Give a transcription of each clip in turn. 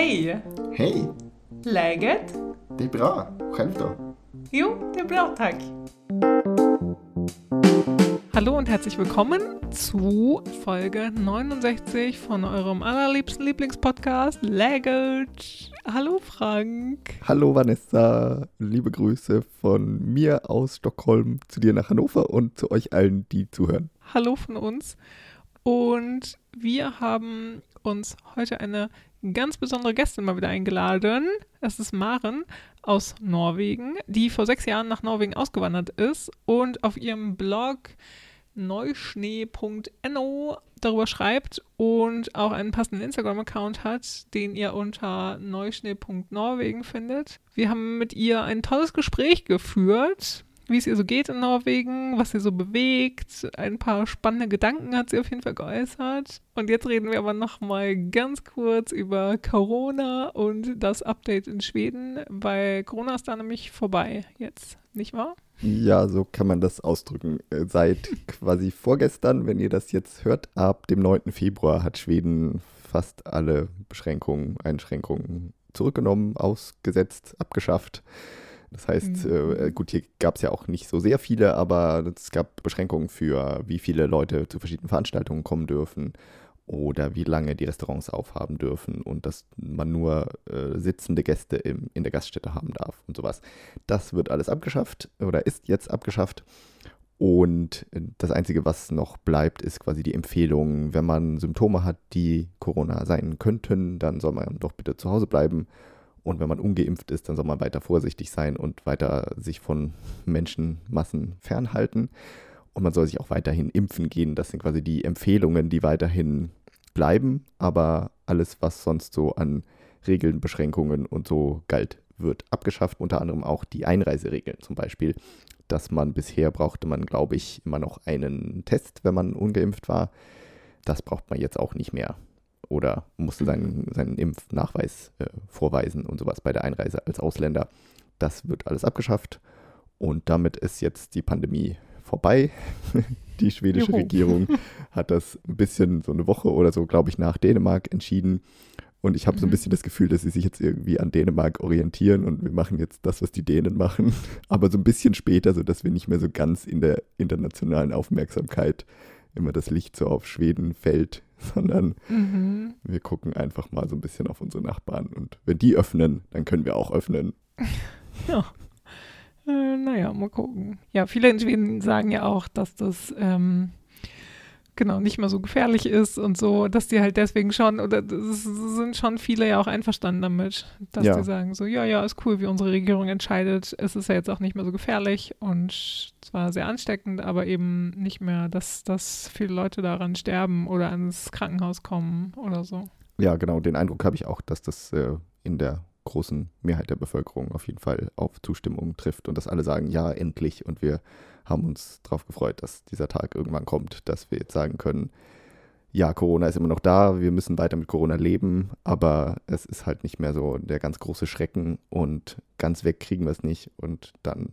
Hej! Hej! Läget? Det är bra. Själv då? Jo, det är bra tack. Hallo und herzlich willkommen zu Folge 69 von eurem allerliebsten Lieblingspodcast Läget. Hallo Frank. Hallo Vanessa. Liebe Grüße von mir aus Stockholm zu dir nach Hannover und zu euch allen, die zuhören. Hallo von uns. Und wir haben uns heute eine ganz besondere Gästin mal wieder eingeladen. Es ist Maren aus Norwegen, die vor sechs Jahren nach Norwegen ausgewandert ist und auf ihrem Blog neuschnee.no darüber schreibt und auch einen passenden Instagram-Account hat, den ihr unter neuschnee.norwegen findet. Wir haben mit ihr ein tolles Gespräch geführt wie es ihr so geht in Norwegen, was sie so bewegt. Ein paar spannende Gedanken hat sie auf jeden Fall geäußert. Und jetzt reden wir aber nochmal ganz kurz über Corona und das Update in Schweden, weil Corona ist da nämlich vorbei jetzt, nicht wahr? Ja, so kann man das ausdrücken. Seit quasi vorgestern, wenn ihr das jetzt hört, ab dem 9. Februar hat Schweden fast alle Beschränkungen, Einschränkungen zurückgenommen, ausgesetzt, abgeschafft. Das heißt, mhm. äh, gut, hier gab es ja auch nicht so sehr viele, aber es gab Beschränkungen für, wie viele Leute zu verschiedenen Veranstaltungen kommen dürfen oder wie lange die Restaurants aufhaben dürfen und dass man nur äh, sitzende Gäste im, in der Gaststätte haben darf und sowas. Das wird alles abgeschafft oder ist jetzt abgeschafft. Und das Einzige, was noch bleibt, ist quasi die Empfehlung, wenn man Symptome hat, die Corona sein könnten, dann soll man doch bitte zu Hause bleiben und wenn man ungeimpft ist, dann soll man weiter vorsichtig sein und weiter sich von Menschenmassen fernhalten. Und man soll sich auch weiterhin impfen gehen. Das sind quasi die Empfehlungen, die weiterhin bleiben. Aber alles, was sonst so an Regeln, Beschränkungen und so galt, wird abgeschafft. Unter anderem auch die Einreiseregeln zum Beispiel. Dass man bisher brauchte man, glaube ich, immer noch einen Test, wenn man ungeimpft war. Das braucht man jetzt auch nicht mehr oder musste seinen, seinen Impfnachweis äh, vorweisen und sowas bei der Einreise als Ausländer. Das wird alles abgeschafft und damit ist jetzt die Pandemie vorbei. die schwedische Juhu. Regierung hat das ein bisschen so eine Woche oder so, glaube ich, nach Dänemark entschieden. Und ich habe mhm. so ein mhm. bisschen das Gefühl, dass sie sich jetzt irgendwie an Dänemark orientieren und wir machen jetzt das, was die Dänen machen. Aber so ein bisschen später, sodass wir nicht mehr so ganz in der internationalen Aufmerksamkeit immer das Licht so auf Schweden fällt, sondern mhm. wir gucken einfach mal so ein bisschen auf unsere Nachbarn. Und wenn die öffnen, dann können wir auch öffnen. Ja. Äh, naja, mal gucken. Ja, viele in Schweden sagen ja auch, dass das ähm, genau nicht mehr so gefährlich ist und so, dass die halt deswegen schon, oder es sind schon viele ja auch einverstanden damit, dass ja. die sagen so, ja, ja, ist cool, wie unsere Regierung entscheidet. Es ist ja jetzt auch nicht mehr so gefährlich und zwar sehr ansteckend, aber eben nicht mehr, dass, dass viele Leute daran sterben oder ans Krankenhaus kommen oder so. Ja, genau, den Eindruck habe ich auch, dass das äh, in der großen Mehrheit der Bevölkerung auf jeden Fall auf Zustimmung trifft und dass alle sagen, ja, endlich und wir haben uns darauf gefreut, dass dieser Tag irgendwann kommt, dass wir jetzt sagen können, ja, Corona ist immer noch da, wir müssen weiter mit Corona leben, aber es ist halt nicht mehr so der ganz große Schrecken und ganz weg kriegen wir es nicht und dann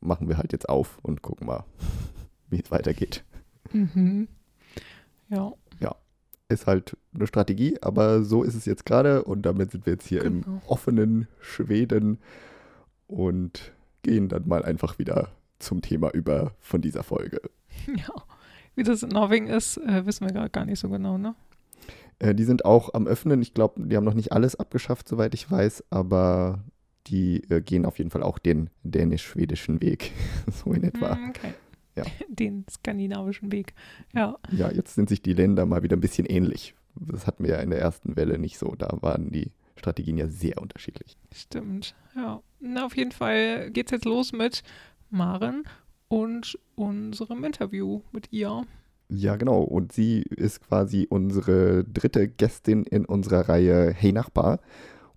machen wir halt jetzt auf und gucken mal, wie es weitergeht. Mhm. Ja. Ja, ist halt eine Strategie, aber so ist es jetzt gerade und damit sind wir jetzt hier genau. im offenen Schweden und gehen dann mal einfach wieder zum Thema über von dieser Folge. Ja, wie das in Norwegen ist, äh, wissen wir gerade gar nicht so genau, ne? Äh, die sind auch am Öffnen. Ich glaube, die haben noch nicht alles abgeschafft, soweit ich weiß, aber die äh, gehen auf jeden Fall auch den dänisch-schwedischen Weg, so in etwa. Mm, okay. Ja. Den skandinavischen Weg, ja. Ja, jetzt sind sich die Länder mal wieder ein bisschen ähnlich. Das hatten wir ja in der ersten Welle nicht so. Da waren die Strategien ja sehr unterschiedlich. Stimmt, ja. Na, auf jeden Fall geht es jetzt los mit Maren und unserem Interview mit ihr. Ja, genau. Und sie ist quasi unsere dritte Gästin in unserer Reihe Hey Nachbar.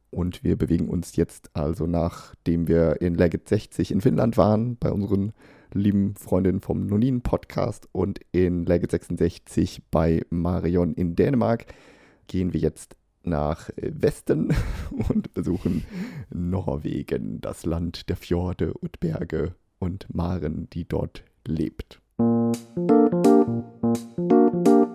Und wir bewegen uns jetzt also, nachdem wir in Legit 60 in Finnland waren, bei unseren lieben Freundinnen vom Nonin-Podcast und in Legit 66 bei Marion in Dänemark, gehen wir jetzt nach Westen und besuchen Norwegen, das Land der Fjorde und Berge und Maren, die dort lebt.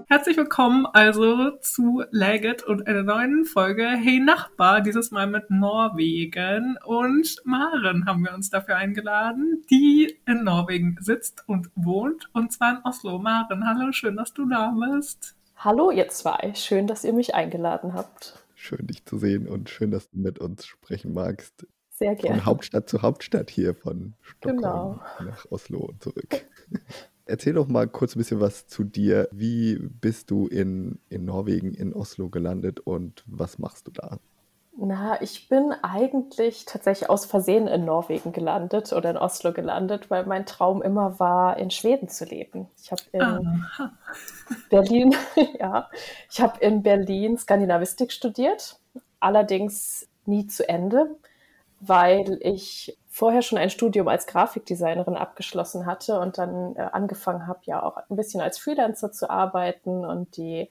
Herzlich willkommen also zu Legit und einer neuen Folge Hey Nachbar, dieses Mal mit Norwegen. Und Maren haben wir uns dafür eingeladen, die in Norwegen sitzt und wohnt, und zwar in Oslo. Maren, hallo, schön, dass du da bist. Hallo ihr zwei, schön, dass ihr mich eingeladen habt. Schön, dich zu sehen und schön, dass du mit uns sprechen magst. Sehr gerne. Von Hauptstadt zu Hauptstadt hier, von Stockholm genau. nach Oslo und zurück. Erzähl doch mal kurz ein bisschen was zu dir. Wie bist du in, in Norwegen, in Oslo gelandet und was machst du da? Na, ich bin eigentlich tatsächlich aus Versehen in Norwegen gelandet oder in Oslo gelandet, weil mein Traum immer war, in Schweden zu leben. Ich habe in Aha. Berlin, ja, ich habe in Berlin Skandinavistik studiert, allerdings nie zu Ende, weil ich vorher schon ein Studium als Grafikdesignerin abgeschlossen hatte und dann äh, angefangen habe, ja auch ein bisschen als Freelancer zu arbeiten und die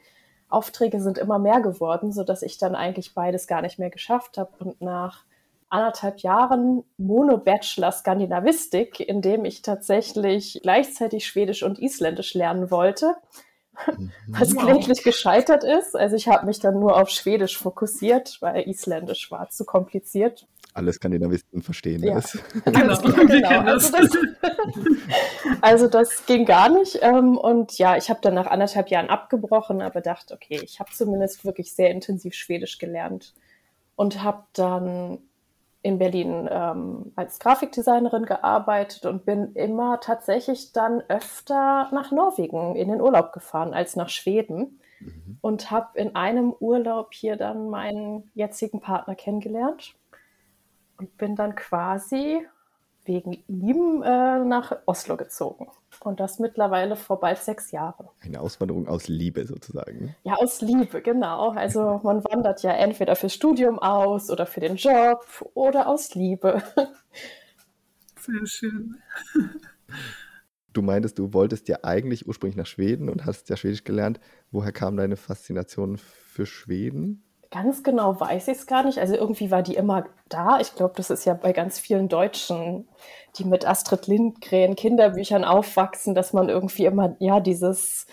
Aufträge sind immer mehr geworden, so dass ich dann eigentlich beides gar nicht mehr geschafft habe und nach anderthalb Jahren Mono-Bachelor Skandinavistik, in dem ich tatsächlich gleichzeitig Schwedisch und Isländisch lernen wollte, mhm. was wow. kläglich gescheitert ist. Also ich habe mich dann nur auf Schwedisch fokussiert, weil Isländisch war zu kompliziert alle Skandinavisten verstehen ja. das. Genau, genau. Also, das, also das ging gar nicht. Ähm, und ja, ich habe dann nach anderthalb Jahren abgebrochen, aber dachte, okay, ich habe zumindest wirklich sehr intensiv Schwedisch gelernt und habe dann in Berlin ähm, als Grafikdesignerin gearbeitet und bin immer tatsächlich dann öfter nach Norwegen in den Urlaub gefahren als nach Schweden mhm. und habe in einem Urlaub hier dann meinen jetzigen Partner kennengelernt und bin dann quasi wegen ihm äh, nach Oslo gezogen. Und das mittlerweile vor bald sechs Jahren. Eine Auswanderung aus Liebe sozusagen. Ja, aus Liebe, genau. Also man wandert ja entweder fürs Studium aus oder für den Job oder aus Liebe. Sehr schön. Du meintest, du wolltest ja eigentlich ursprünglich nach Schweden und hast ja Schwedisch gelernt. Woher kam deine Faszination für Schweden? Ganz genau weiß ich es gar nicht. Also irgendwie war die immer da. Ich glaube, das ist ja bei ganz vielen Deutschen, die mit Astrid Lindgren Kinderbüchern aufwachsen, dass man irgendwie immer ja dieses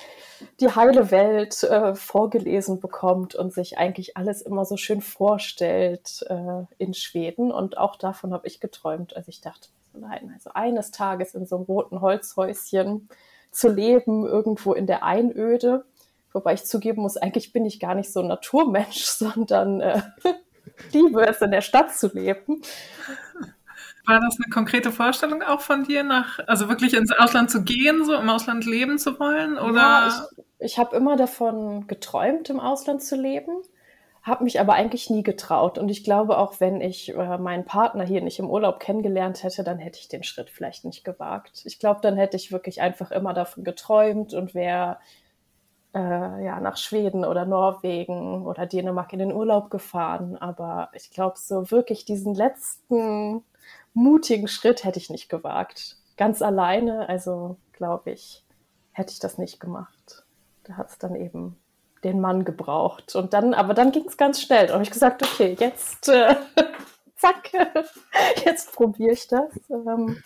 die heile Welt äh, vorgelesen bekommt und sich eigentlich alles immer so schön vorstellt äh, in Schweden. Und auch davon habe ich geträumt. Also ich dachte, nein, also eines Tages in so einem roten Holzhäuschen zu leben, irgendwo in der Einöde Wobei ich zugeben muss, eigentlich bin ich gar nicht so ein Naturmensch, sondern äh, liebe es, in der Stadt zu leben. War das eine konkrete Vorstellung auch von dir, nach, also wirklich ins Ausland zu gehen, so im Ausland leben zu wollen? Oder? Ja, ich, ich habe immer davon geträumt, im Ausland zu leben, habe mich aber eigentlich nie getraut. Und ich glaube, auch wenn ich äh, meinen Partner hier nicht im Urlaub kennengelernt hätte, dann hätte ich den Schritt vielleicht nicht gewagt. Ich glaube, dann hätte ich wirklich einfach immer davon geträumt und wäre äh, ja, nach Schweden oder Norwegen oder Dänemark in den Urlaub gefahren. Aber ich glaube, so wirklich diesen letzten mutigen Schritt hätte ich nicht gewagt. Ganz alleine, also glaube ich, hätte ich das nicht gemacht. Da hat es dann eben den Mann gebraucht. Und dann, aber dann ging es ganz schnell. Da habe ich gesagt, okay, jetzt, äh, zack, jetzt probiere ich das. Ähm,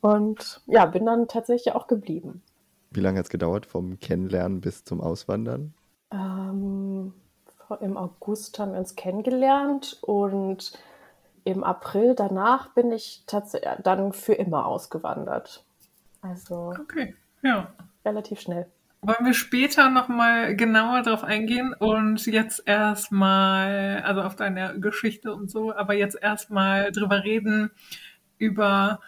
und ja, bin dann tatsächlich auch geblieben. Wie lange hat es gedauert vom Kennenlernen bis zum Auswandern? Ähm, Im August haben wir uns kennengelernt und im April danach bin ich tatsächlich dann für immer ausgewandert. Also okay, ja. relativ schnell. Wollen wir später nochmal genauer darauf eingehen und jetzt erstmal, also auf deine Geschichte und so, aber jetzt erstmal drüber reden, über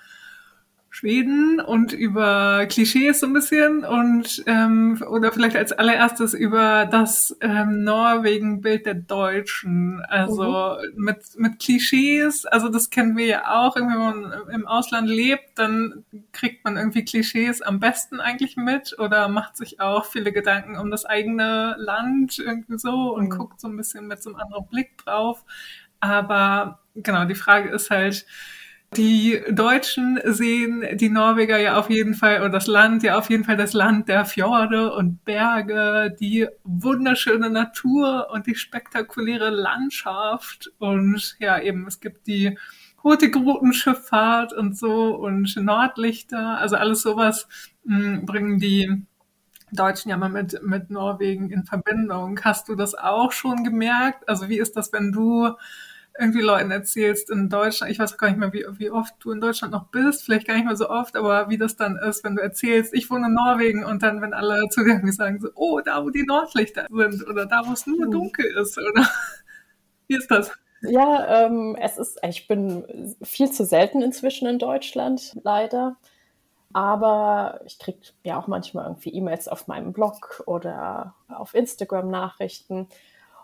Schweden und über Klischees so ein bisschen und ähm, oder vielleicht als allererstes über das ähm, Norwegen-Bild der Deutschen. Also mhm. mit, mit Klischees, also das kennen wir ja auch, irgendwie, wenn man im Ausland lebt, dann kriegt man irgendwie Klischees am besten eigentlich mit oder macht sich auch viele Gedanken um das eigene Land irgendwie so und mhm. guckt so ein bisschen mit so einem anderen Blick drauf. Aber genau, die Frage ist halt, die Deutschen sehen die Norweger ja auf jeden Fall und das Land ja auf jeden Fall das Land der Fjorde und Berge, die wunderschöne Natur und die spektakuläre Landschaft und ja eben es gibt die Hurtigruten-Schifffahrt und so und Nordlichter, also alles sowas mh, hm, bringen die Deutschen ja mal mit, mit Norwegen in Verbindung. Hast du das auch schon gemerkt? Also wie ist das, wenn du irgendwie Leuten erzählst in Deutschland, ich weiß gar nicht mehr, wie, wie oft du in Deutschland noch bist, vielleicht gar nicht mehr so oft, aber wie das dann ist, wenn du erzählst, ich wohne in Norwegen und dann, wenn alle zu dir sagen so, oh, da wo die Nordlichter sind oder da wo es nur hm. dunkel ist oder wie ist das? Ja, ähm, es ist, ich bin viel zu selten inzwischen in Deutschland, leider. Aber ich kriege ja auch manchmal irgendwie E-Mails auf meinem Blog oder auf Instagram Nachrichten.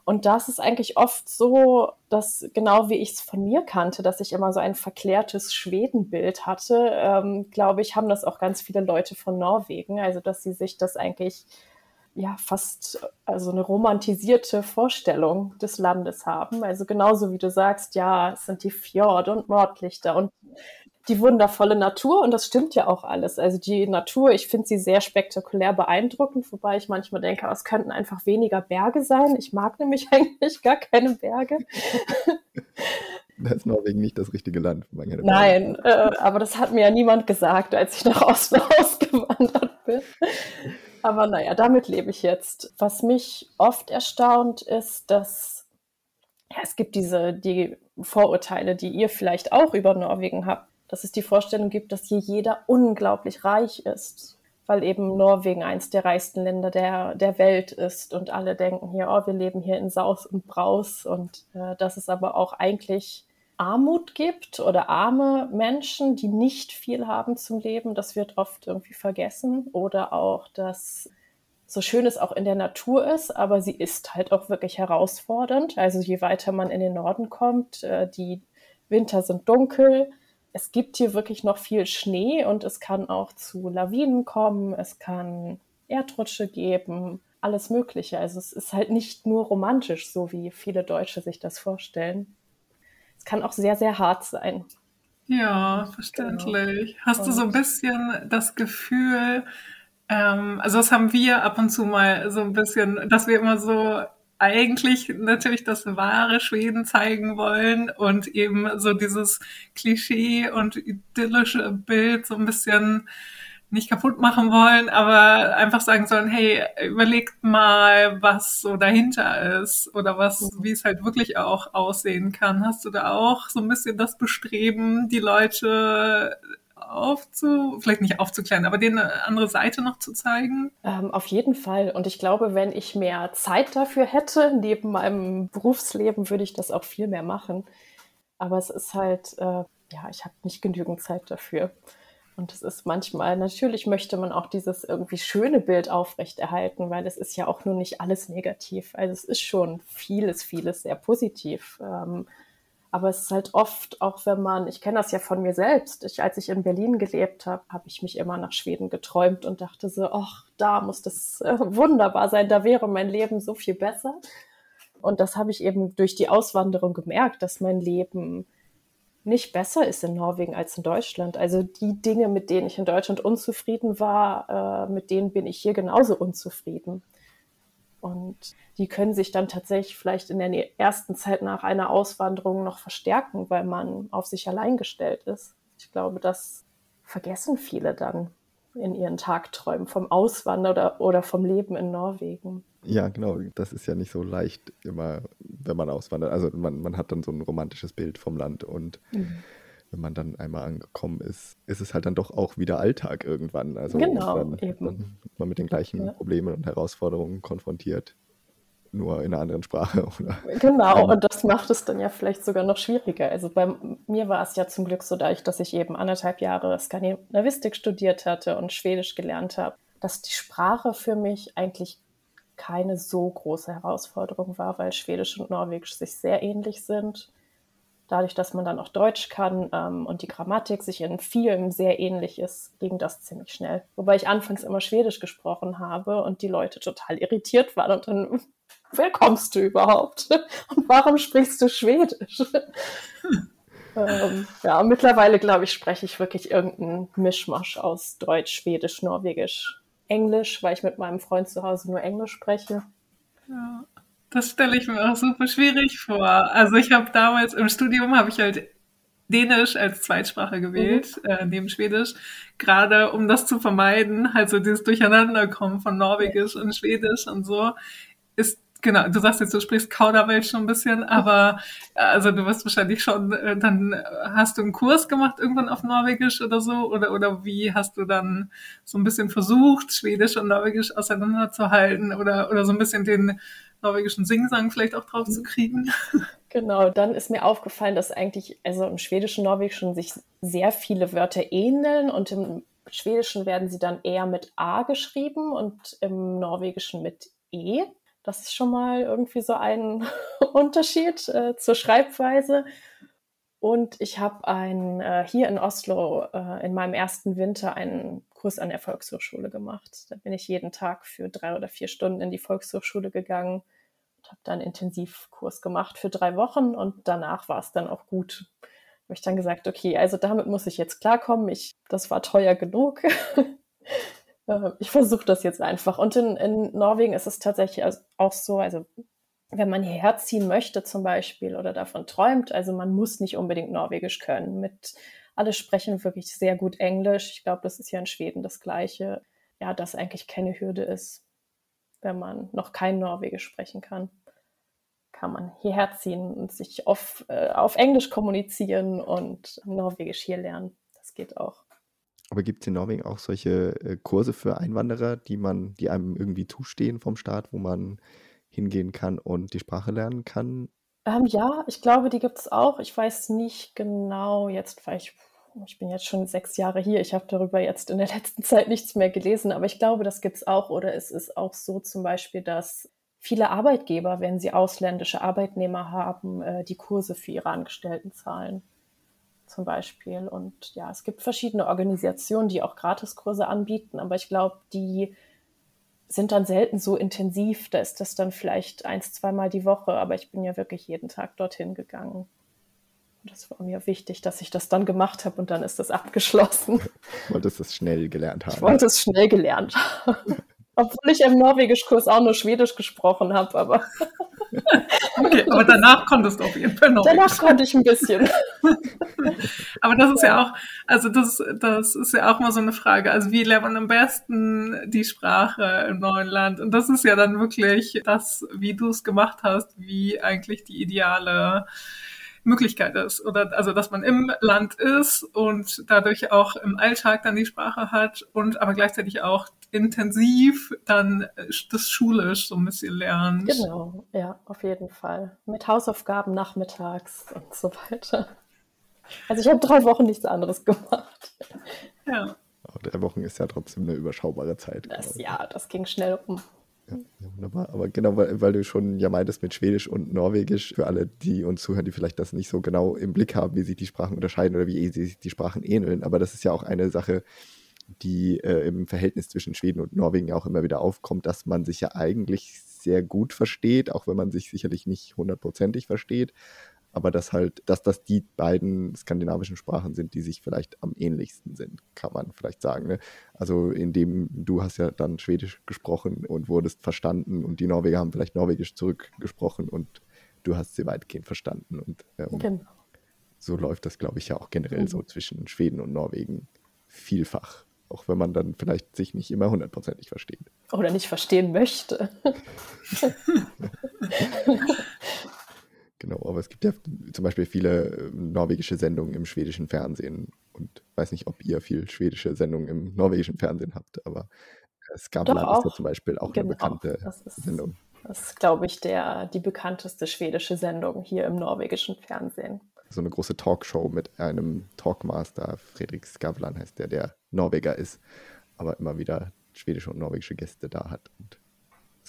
Und das ist eigentlich oft so, dass genau wie ich es von mir kannte, dass ich immer so ein verklärtes Schwedenbild hatte, ähm, glaube ich, haben das auch ganz viele Leute von Norwegen. Also, dass sie sich das eigentlich ja fast also eine romantisierte Vorstellung des Landes haben. Also genauso wie du sagst, ja, es sind die Fjorde und Nordlichter und die wundervolle Natur und das stimmt ja auch alles. Also die Natur, ich finde sie sehr spektakulär beeindruckend, wobei ich manchmal denke, es könnten einfach weniger Berge sein. Ich mag nämlich eigentlich gar keine Berge. Da ist Norwegen nicht das richtige Land. Nein, äh, aber das hat mir ja niemand gesagt, als ich nach Osten ausgewandert bin. Aber naja, damit lebe ich jetzt. Was mich oft erstaunt, ist, dass ja, es gibt diese die Vorurteile, die ihr vielleicht auch über Norwegen habt dass es die Vorstellung gibt, dass hier jeder unglaublich reich ist, weil eben Norwegen eins der reichsten Länder der, der Welt ist und alle denken hier, oh, wir leben hier in Saus und Braus und äh, dass es aber auch eigentlich Armut gibt oder arme Menschen, die nicht viel haben zum Leben, das wird oft irgendwie vergessen oder auch, dass so schön es auch in der Natur ist, aber sie ist halt auch wirklich herausfordernd. Also je weiter man in den Norden kommt, äh, die Winter sind dunkel, es gibt hier wirklich noch viel Schnee und es kann auch zu Lawinen kommen, es kann Erdrutsche geben, alles Mögliche. Also es ist halt nicht nur romantisch, so wie viele Deutsche sich das vorstellen. Es kann auch sehr, sehr hart sein. Ja, verständlich. Genau. Hast du so ein bisschen das Gefühl, ähm, also das haben wir ab und zu mal so ein bisschen, dass wir immer so eigentlich natürlich das wahre Schweden zeigen wollen und eben so dieses Klischee und idyllische Bild so ein bisschen nicht kaputt machen wollen, aber einfach sagen sollen, hey, überlegt mal, was so dahinter ist oder was, mhm. wie es halt wirklich auch aussehen kann. Hast du da auch so ein bisschen das Bestreben, die Leute aufzu, vielleicht nicht aufzuklären, aber denen eine andere Seite noch zu zeigen? Ähm, auf jeden Fall. Und ich glaube, wenn ich mehr Zeit dafür hätte, neben meinem Berufsleben, würde ich das auch viel mehr machen. Aber es ist halt, äh, ja, ich habe nicht genügend Zeit dafür. Und es ist manchmal, natürlich möchte man auch dieses irgendwie schöne Bild aufrechterhalten, weil es ist ja auch nur nicht alles negativ. Also es ist schon vieles, vieles sehr positiv. Ähm, aber es ist halt oft, auch wenn man, ich kenne das ja von mir selbst, ich, als ich in Berlin gelebt habe, habe ich mich immer nach Schweden geträumt und dachte so, ach, da muss das äh, wunderbar sein, da wäre mein Leben so viel besser. Und das habe ich eben durch die Auswanderung gemerkt, dass mein Leben nicht besser ist in Norwegen als in Deutschland. Also die Dinge, mit denen ich in Deutschland unzufrieden war, äh, mit denen bin ich hier genauso unzufrieden. Und die können sich dann tatsächlich vielleicht in der ersten Zeit nach einer Auswanderung noch verstärken, weil man auf sich allein gestellt ist. Ich glaube, das vergessen viele dann in ihren Tagträumen vom Auswandern oder, oder vom Leben in Norwegen. Ja, genau. Das ist ja nicht so leicht immer, wenn man auswandert. Also man, man hat dann so ein romantisches Bild vom Land und mhm wenn man dann einmal angekommen ist, ist es halt dann doch auch wieder Alltag irgendwann. Also genau, dann, eben. dann man mit den gleichen ja. Problemen und Herausforderungen konfrontiert, nur in einer anderen Sprache. Oder genau, und das macht es dann ja vielleicht sogar noch schwieriger. Also bei mir war es ja zum Glück so, dadurch, dass ich eben anderthalb Jahre Skandinavistik studiert hatte und Schwedisch gelernt habe, dass die Sprache für mich eigentlich keine so große Herausforderung war, weil Schwedisch und Norwegisch sich sehr ähnlich sind dadurch, dass man dann auch Deutsch kann ähm, und die Grammatik sich in vielen sehr ähnlich ist, ging das ziemlich schnell. Wobei ich anfangs immer Schwedisch gesprochen habe und die Leute total irritiert waren und dann, wer kommst du überhaupt? Und warum sprichst du Schwedisch? ähm, ja, mittlerweile glaube ich, spreche ich wirklich irgendeinen Mischmasch aus Deutsch, Schwedisch, Norwegisch, Englisch, weil ich mit meinem Freund zu Hause nur Englisch spreche. Ja. Das stelle ich mir auch super schwierig vor. Also ich habe damals im Studium habe ich halt Dänisch als Zweitsprache gewählt, mhm. äh, neben Schwedisch, gerade um das zu vermeiden, halt so dieses Durcheinanderkommen von Norwegisch und Schwedisch und so, ist Genau, du sagst jetzt, du sprichst Kauderwelsch schon ein bisschen, aber also du wirst wahrscheinlich schon, äh, dann hast du einen Kurs gemacht irgendwann auf Norwegisch oder so, oder, oder wie hast du dann so ein bisschen versucht, Schwedisch und Norwegisch auseinanderzuhalten oder, oder so ein bisschen den norwegischen Singsang vielleicht auch drauf zu kriegen? Genau, dann ist mir aufgefallen, dass eigentlich, also im Schwedischen, Norwegischen sich sehr viele Wörter ähneln und im Schwedischen werden sie dann eher mit A geschrieben und im Norwegischen mit E. Das ist schon mal irgendwie so ein Unterschied äh, zur Schreibweise. Und ich habe ein, äh, hier in Oslo äh, in meinem ersten Winter einen Kurs an der Volkshochschule gemacht. Da bin ich jeden Tag für drei oder vier Stunden in die Volkshochschule gegangen und habe dann einen Intensivkurs gemacht für drei Wochen und danach war es dann auch gut. Habe ich dann gesagt, okay, also damit muss ich jetzt klarkommen. Ich, das war teuer genug. Äh, ich versuche das jetzt einfach. Und in, in Norwegen ist es tatsächlich auch so, also wenn man hierher ziehen möchte zum Beispiel oder davon träumt, also man muss nicht unbedingt Norwegisch können. Mit alle sprechen wirklich sehr gut Englisch. Ich glaube, das ist ja in Schweden das Gleiche. Ja, dass eigentlich keine Hürde ist, wenn man noch kein Norwegisch sprechen kann. Kann man hierher ziehen und sich auf, äh, auf Englisch kommunizieren und Norwegisch hier lernen. Das geht auch. Aber gibt es in Norwegen auch solche äh, Kurse für Einwanderer, die man, die einem irgendwie zustehen vom Staat, wo man hingehen kann und die Sprache lernen kann? Ähm, ja, ich glaube, die gibt es auch. Ich weiß nicht genau jetzt, weil ich, ich bin jetzt schon sechs Jahre hier. Ich habe darüber jetzt in der letzten Zeit nichts mehr gelesen, aber ich glaube, das gibt es auch. Oder es ist auch so zum Beispiel, dass viele Arbeitgeber, wenn sie ausländische Arbeitnehmer haben, äh, die Kurse für ihre Angestellten zahlen zum Beispiel. Und ja, es gibt verschiedene Organisationen, die auch Gratiskurse anbieten, aber ich glaube, die sind dann selten so intensiv. Da ist das dann vielleicht eins, zweimal die Woche, aber ich bin ja wirklich jeden Tag dorthin gegangen. Und das war mir wichtig, dass ich das dann gemacht habe und dann ist das abgeschlossen. Du wolltest es schnell gelernt haben. Ich wollte es schnell gelernt haben. Obwohl ich im Norwegischkurs auch nur Schwedisch gesprochen habe, aber. okay, aber danach konntest du auf jeden Fall Norwegisch. Danach konnte ich ein bisschen. aber das ist ja auch, also das, das ist ja auch mal so eine Frage. Also wie lernt man am besten die Sprache im neuen Land? Und das ist ja dann wirklich das, wie du es gemacht hast, wie eigentlich die ideale Möglichkeit ist. Oder also dass man im Land ist und dadurch auch im Alltag dann die Sprache hat und aber gleichzeitig auch intensiv dann das schulisch so ein bisschen lernt. Genau, ja, auf jeden Fall. Mit Hausaufgaben nachmittags und so weiter. Also ich habe drei Wochen nichts anderes gemacht. Ja. drei Wochen ist ja trotzdem eine überschaubare Zeit. Das, ja, das ging schnell um. Ja, wunderbar. Aber genau, weil, weil, du schon ja meintest mit Schwedisch und Norwegisch, für alle, die uns zuhören, die vielleicht das nicht so genau im Blick haben, wie sich die Sprachen unterscheiden oder wie sich die Sprachen ähneln. Aber das ist ja auch eine Sache, die äh, im Verhältnis zwischen Schweden und Norwegen ja auch immer wieder aufkommt, dass man sich ja eigentlich sehr gut versteht, auch wenn man sich sicherlich nicht hundertprozentig versteht aber dass halt, dass das die beiden skandinavischen Sprachen sind, die sich vielleicht am ähnlichsten sind, kann man vielleicht sagen. Ne? Also indem du hast ja dann Schwedisch gesprochen und wurdest verstanden und die Norweger haben vielleicht Norwegisch zurückgesprochen und du hast sie weitgehend verstanden und ähm, genau. so läuft das, glaube ich, ja auch generell mhm. so zwischen Schweden und Norwegen vielfach. Auch wenn man dann vielleicht sich nicht immer hundertprozentig versteht. Oder nicht verstehen möchte. Genau, aber es gibt ja zum Beispiel viele äh, norwegische Sendungen im schwedischen Fernsehen und weiß nicht, ob ihr viel schwedische Sendungen im norwegischen Fernsehen habt, aber Skavlan ist ja zum Beispiel auch genau, eine bekannte das ist, Sendung. Das ist, glaube ich, der, die bekannteste schwedische Sendung hier im norwegischen Fernsehen. So eine große Talkshow mit einem Talkmaster, Fredrik Skavlan heißt der, der Norweger ist, aber immer wieder schwedische und norwegische Gäste da hat und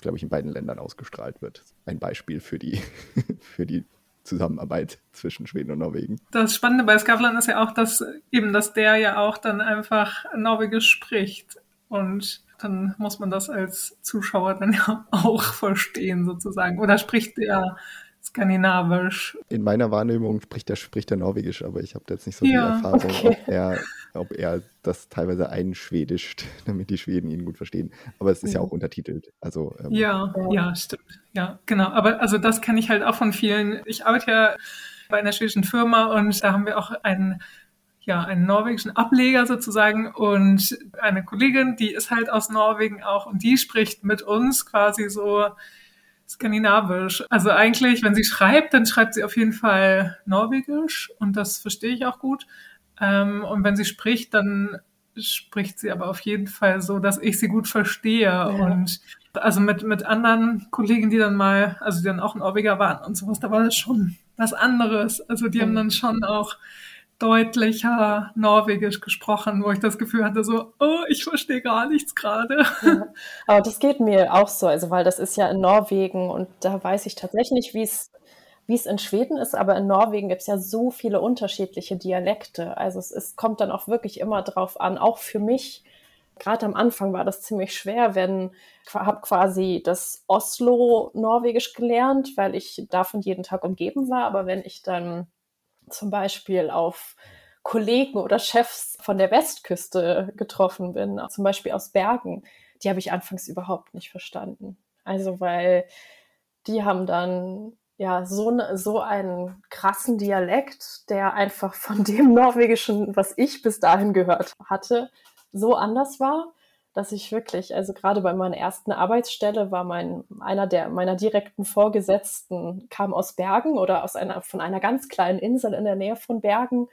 glaube ich, in beiden Ländern ausgestrahlt wird. Ein Beispiel für die, für die Zusammenarbeit zwischen Schweden und Norwegen. Das Spannende bei Skavlan ist ja auch, dass eben, dass der ja auch dann einfach Norwegisch spricht. Und dann muss man das als Zuschauer dann ja auch verstehen, sozusagen. Oder spricht der skandinavisch. In meiner Wahrnehmung spricht er, spricht Norwegisch, aber ich habe jetzt nicht so ja, die Erfahrung, okay. ob, er, ob er das teilweise einschwedischt, damit die Schweden ihn gut verstehen. Aber es ist ja, ja auch untertitelt. Also, ähm, ja, ja, stimmt. Ja, genau. Aber also das kenne ich halt auch von vielen. Ich arbeite ja bei einer schwedischen Firma und da haben wir auch einen ja, einen norwegischen Ableger sozusagen und eine Kollegin, die ist halt aus Norwegen auch und die spricht mit uns quasi so skandinavisch. Also eigentlich, wenn sie schreibt, dann schreibt sie auf jeden Fall norwegisch und das verstehe ich auch gut. Ähm, und wenn sie spricht, dann spricht sie aber auf jeden Fall so, dass ich sie gut verstehe. Ja. Und also mit, mit anderen Kollegen, die dann mal, also die dann auch Norweger waren und sowas, da war das schon was anderes. Also die haben dann schon auch deutlicher Norwegisch gesprochen, wo ich das Gefühl hatte, so, oh, ich verstehe gar nichts gerade. Ja, aber das geht mir auch so, also weil das ist ja in Norwegen und da weiß ich tatsächlich nicht, wie es wie es in Schweden ist, aber in Norwegen gibt es ja so viele unterschiedliche Dialekte. Also es ist, kommt dann auch wirklich immer drauf an, auch für mich. Gerade am Anfang war das ziemlich schwer, wenn ich habe quasi das Oslo-Norwegisch gelernt, weil ich davon jeden Tag umgeben war. Aber wenn ich dann zum Beispiel auf Kollegen oder Chefs von der Westküste getroffen bin, zum Beispiel aus Bergen, die habe ich anfangs überhaupt nicht verstanden. Also weil die haben dann ja so, so einen krassen Dialekt, der einfach von dem Norwegischen, was ich bis dahin gehört hatte, so anders war dass ich wirklich, also gerade bei meiner ersten Arbeitsstelle war mein, einer der meiner direkten Vorgesetzten kam aus Bergen oder aus einer, von einer ganz kleinen Insel in der Nähe von Bergen.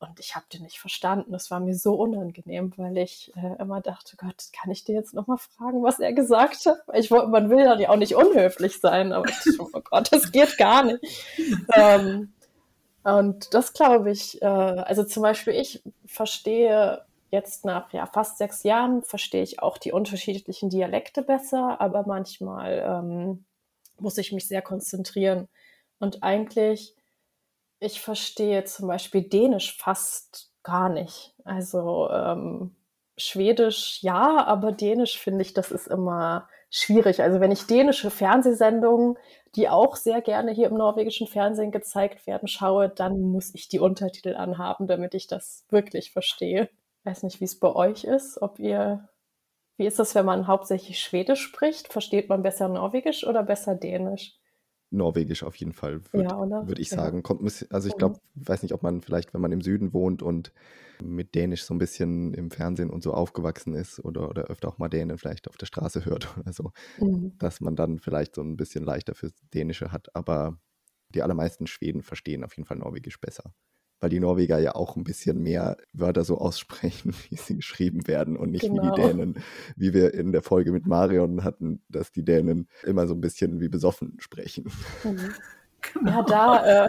Und ich habe den nicht verstanden. Das war mir so unangenehm, weil ich äh, immer dachte, Gott, kann ich dir jetzt nochmal fragen, was er gesagt hat? Ich, man will ja auch nicht unhöflich sein, aber ich oh Gott, das geht gar nicht. ähm, und das glaube ich, äh, also zum Beispiel ich verstehe jetzt nach ja, fast sechs Jahren verstehe ich auch die unterschiedlichen Dialekte besser, aber manchmal ähm, muss ich mich sehr konzentrieren. Und eigentlich, ich verstehe zum Beispiel Dänisch fast gar nicht. Also ähm, Schwedisch ja, aber Dänisch finde ich, das ist immer schwierig. Also wenn ich dänische Fernsehsendungen, die auch sehr gerne hier im norwegischen Fernsehen gezeigt werden, schaue, dann muss ich die Untertitel anhaben, damit ich das wirklich verstehe weiß nicht, wie es bei euch ist, ob ihr, wie ist das, wenn man hauptsächlich Schwedisch spricht? Versteht man besser Norwegisch oder besser Dänisch? Norwegisch auf jeden Fall, würde ja, würd ich sagen. Kommt, also ich glaube, weiß nicht, ob man vielleicht, wenn man im Süden wohnt und mit Dänisch so ein bisschen im Fernsehen und so aufgewachsen ist oder, oder öfter auch mal Dänen vielleicht auf der Straße hört oder so, mhm. dass man dann vielleicht so ein bisschen leichter fürs Dänische hat. Aber die allermeisten Schweden verstehen auf jeden Fall Norwegisch besser weil die Norweger ja auch ein bisschen mehr Wörter so aussprechen, wie sie geschrieben werden und nicht genau. wie die genau. Dänen, wie wir in der Folge mit Marion hatten, dass die Dänen immer so ein bisschen wie besoffen sprechen. Mhm. Genau. Ja, da, äh,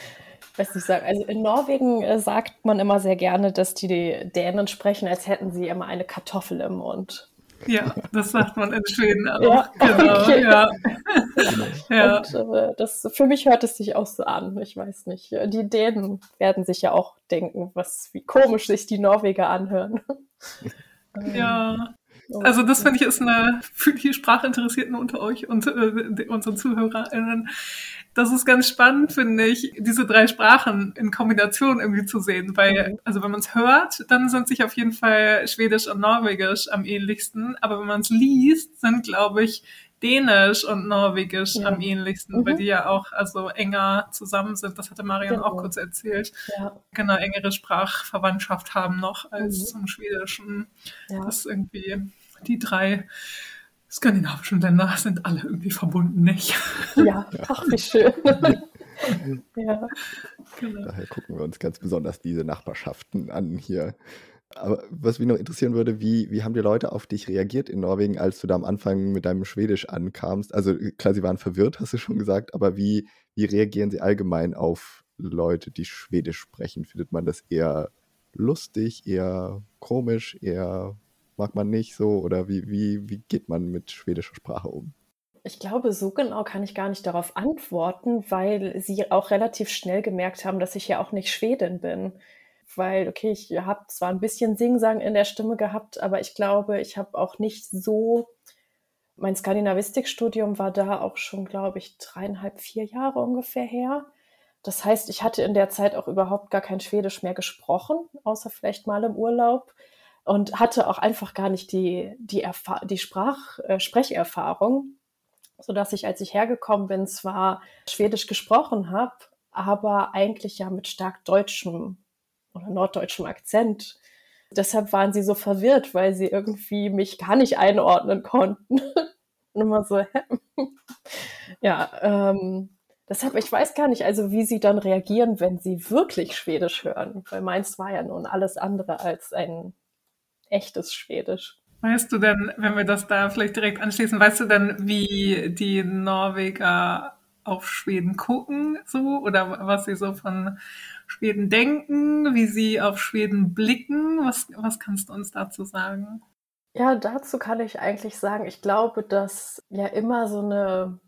weiß nicht sagen, also in Norwegen äh, sagt man immer sehr gerne, dass die Dänen sprechen, als hätten sie immer eine Kartoffel im Mund. Ja, das sagt man in Schweden auch. Ja. Genau, okay. ja. ja. Und, äh, das, für mich hört es sich auch so an. Ich weiß nicht. Die Dänen werden sich ja auch denken, was, wie komisch sich die Norweger anhören. Ja. Also das finde ich ist eine für die Sprachinteressierten unter euch und äh, unseren ZuhörerInnen. Das ist ganz spannend, finde ich, diese drei Sprachen in Kombination irgendwie zu sehen. Weil, mhm. also wenn man es hört, dann sind sich auf jeden Fall Schwedisch und Norwegisch am ähnlichsten. Aber wenn man es liest, sind, glaube ich, Dänisch und Norwegisch ja. am ähnlichsten, mhm. weil die ja auch also enger zusammen sind. Das hatte Marion genau. auch kurz erzählt. Ja. Genau, engere Sprachverwandtschaft haben noch als mhm. zum Schwedischen. Ja. Das ist irgendwie die drei skandinavischen Länder sind alle irgendwie verbunden, nicht? Ja, ach, wie schön. ja. Genau. Daher gucken wir uns ganz besonders diese Nachbarschaften an hier. Aber was mich noch interessieren würde, wie, wie haben die Leute auf dich reagiert in Norwegen, als du da am Anfang mit deinem Schwedisch ankamst? Also klar, sie waren verwirrt, hast du schon gesagt, aber wie, wie reagieren sie allgemein auf Leute, die Schwedisch sprechen? Findet man das eher lustig, eher komisch, eher mag man nicht so? Oder wie, wie, wie geht man mit schwedischer Sprache um? Ich glaube, so genau kann ich gar nicht darauf antworten, weil sie auch relativ schnell gemerkt haben, dass ich ja auch nicht Schwedin bin. Weil, okay, ich habe zwar ein bisschen Singsang in der Stimme gehabt, aber ich glaube, ich habe auch nicht so. Mein Skandinavistikstudium war da auch schon, glaube ich, dreieinhalb, vier Jahre ungefähr her. Das heißt, ich hatte in der Zeit auch überhaupt gar kein Schwedisch mehr gesprochen, außer vielleicht mal im Urlaub und hatte auch einfach gar nicht die, die, Erfa die Sprach, äh, Sprecherfahrung, sodass ich, als ich hergekommen bin, zwar Schwedisch gesprochen habe, aber eigentlich ja mit stark deutschem oder norddeutschem Akzent. Deshalb waren sie so verwirrt, weil sie irgendwie mich gar nicht einordnen konnten. Und immer so, hä? ja, ähm, deshalb, ich weiß gar nicht, also wie sie dann reagieren, wenn sie wirklich Schwedisch hören, weil meins war ja nun alles andere als ein echtes Schwedisch. Weißt du denn, wenn wir das da vielleicht direkt anschließen, weißt du denn, wie die Norweger auf Schweden gucken, so, oder was sie so von Schweden denken, wie sie auf Schweden blicken? Was, was kannst du uns dazu sagen? Ja, dazu kann ich eigentlich sagen, ich glaube, dass ja immer so eine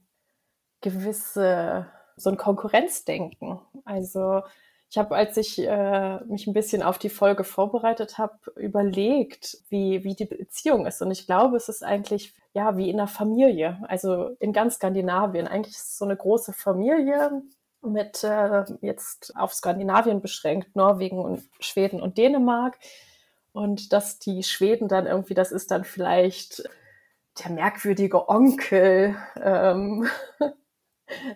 gewisse, so ein Konkurrenzdenken. Also ich habe, als ich äh, mich ein bisschen auf die Folge vorbereitet habe, überlegt, wie, wie die Beziehung ist. Und ich glaube, es ist eigentlich ja wie in einer Familie. Also in ganz Skandinavien. Eigentlich ist es so eine große Familie mit äh, jetzt auf Skandinavien beschränkt, Norwegen und Schweden und Dänemark. Und dass die Schweden dann irgendwie, das ist dann vielleicht der merkwürdige Onkel, ähm,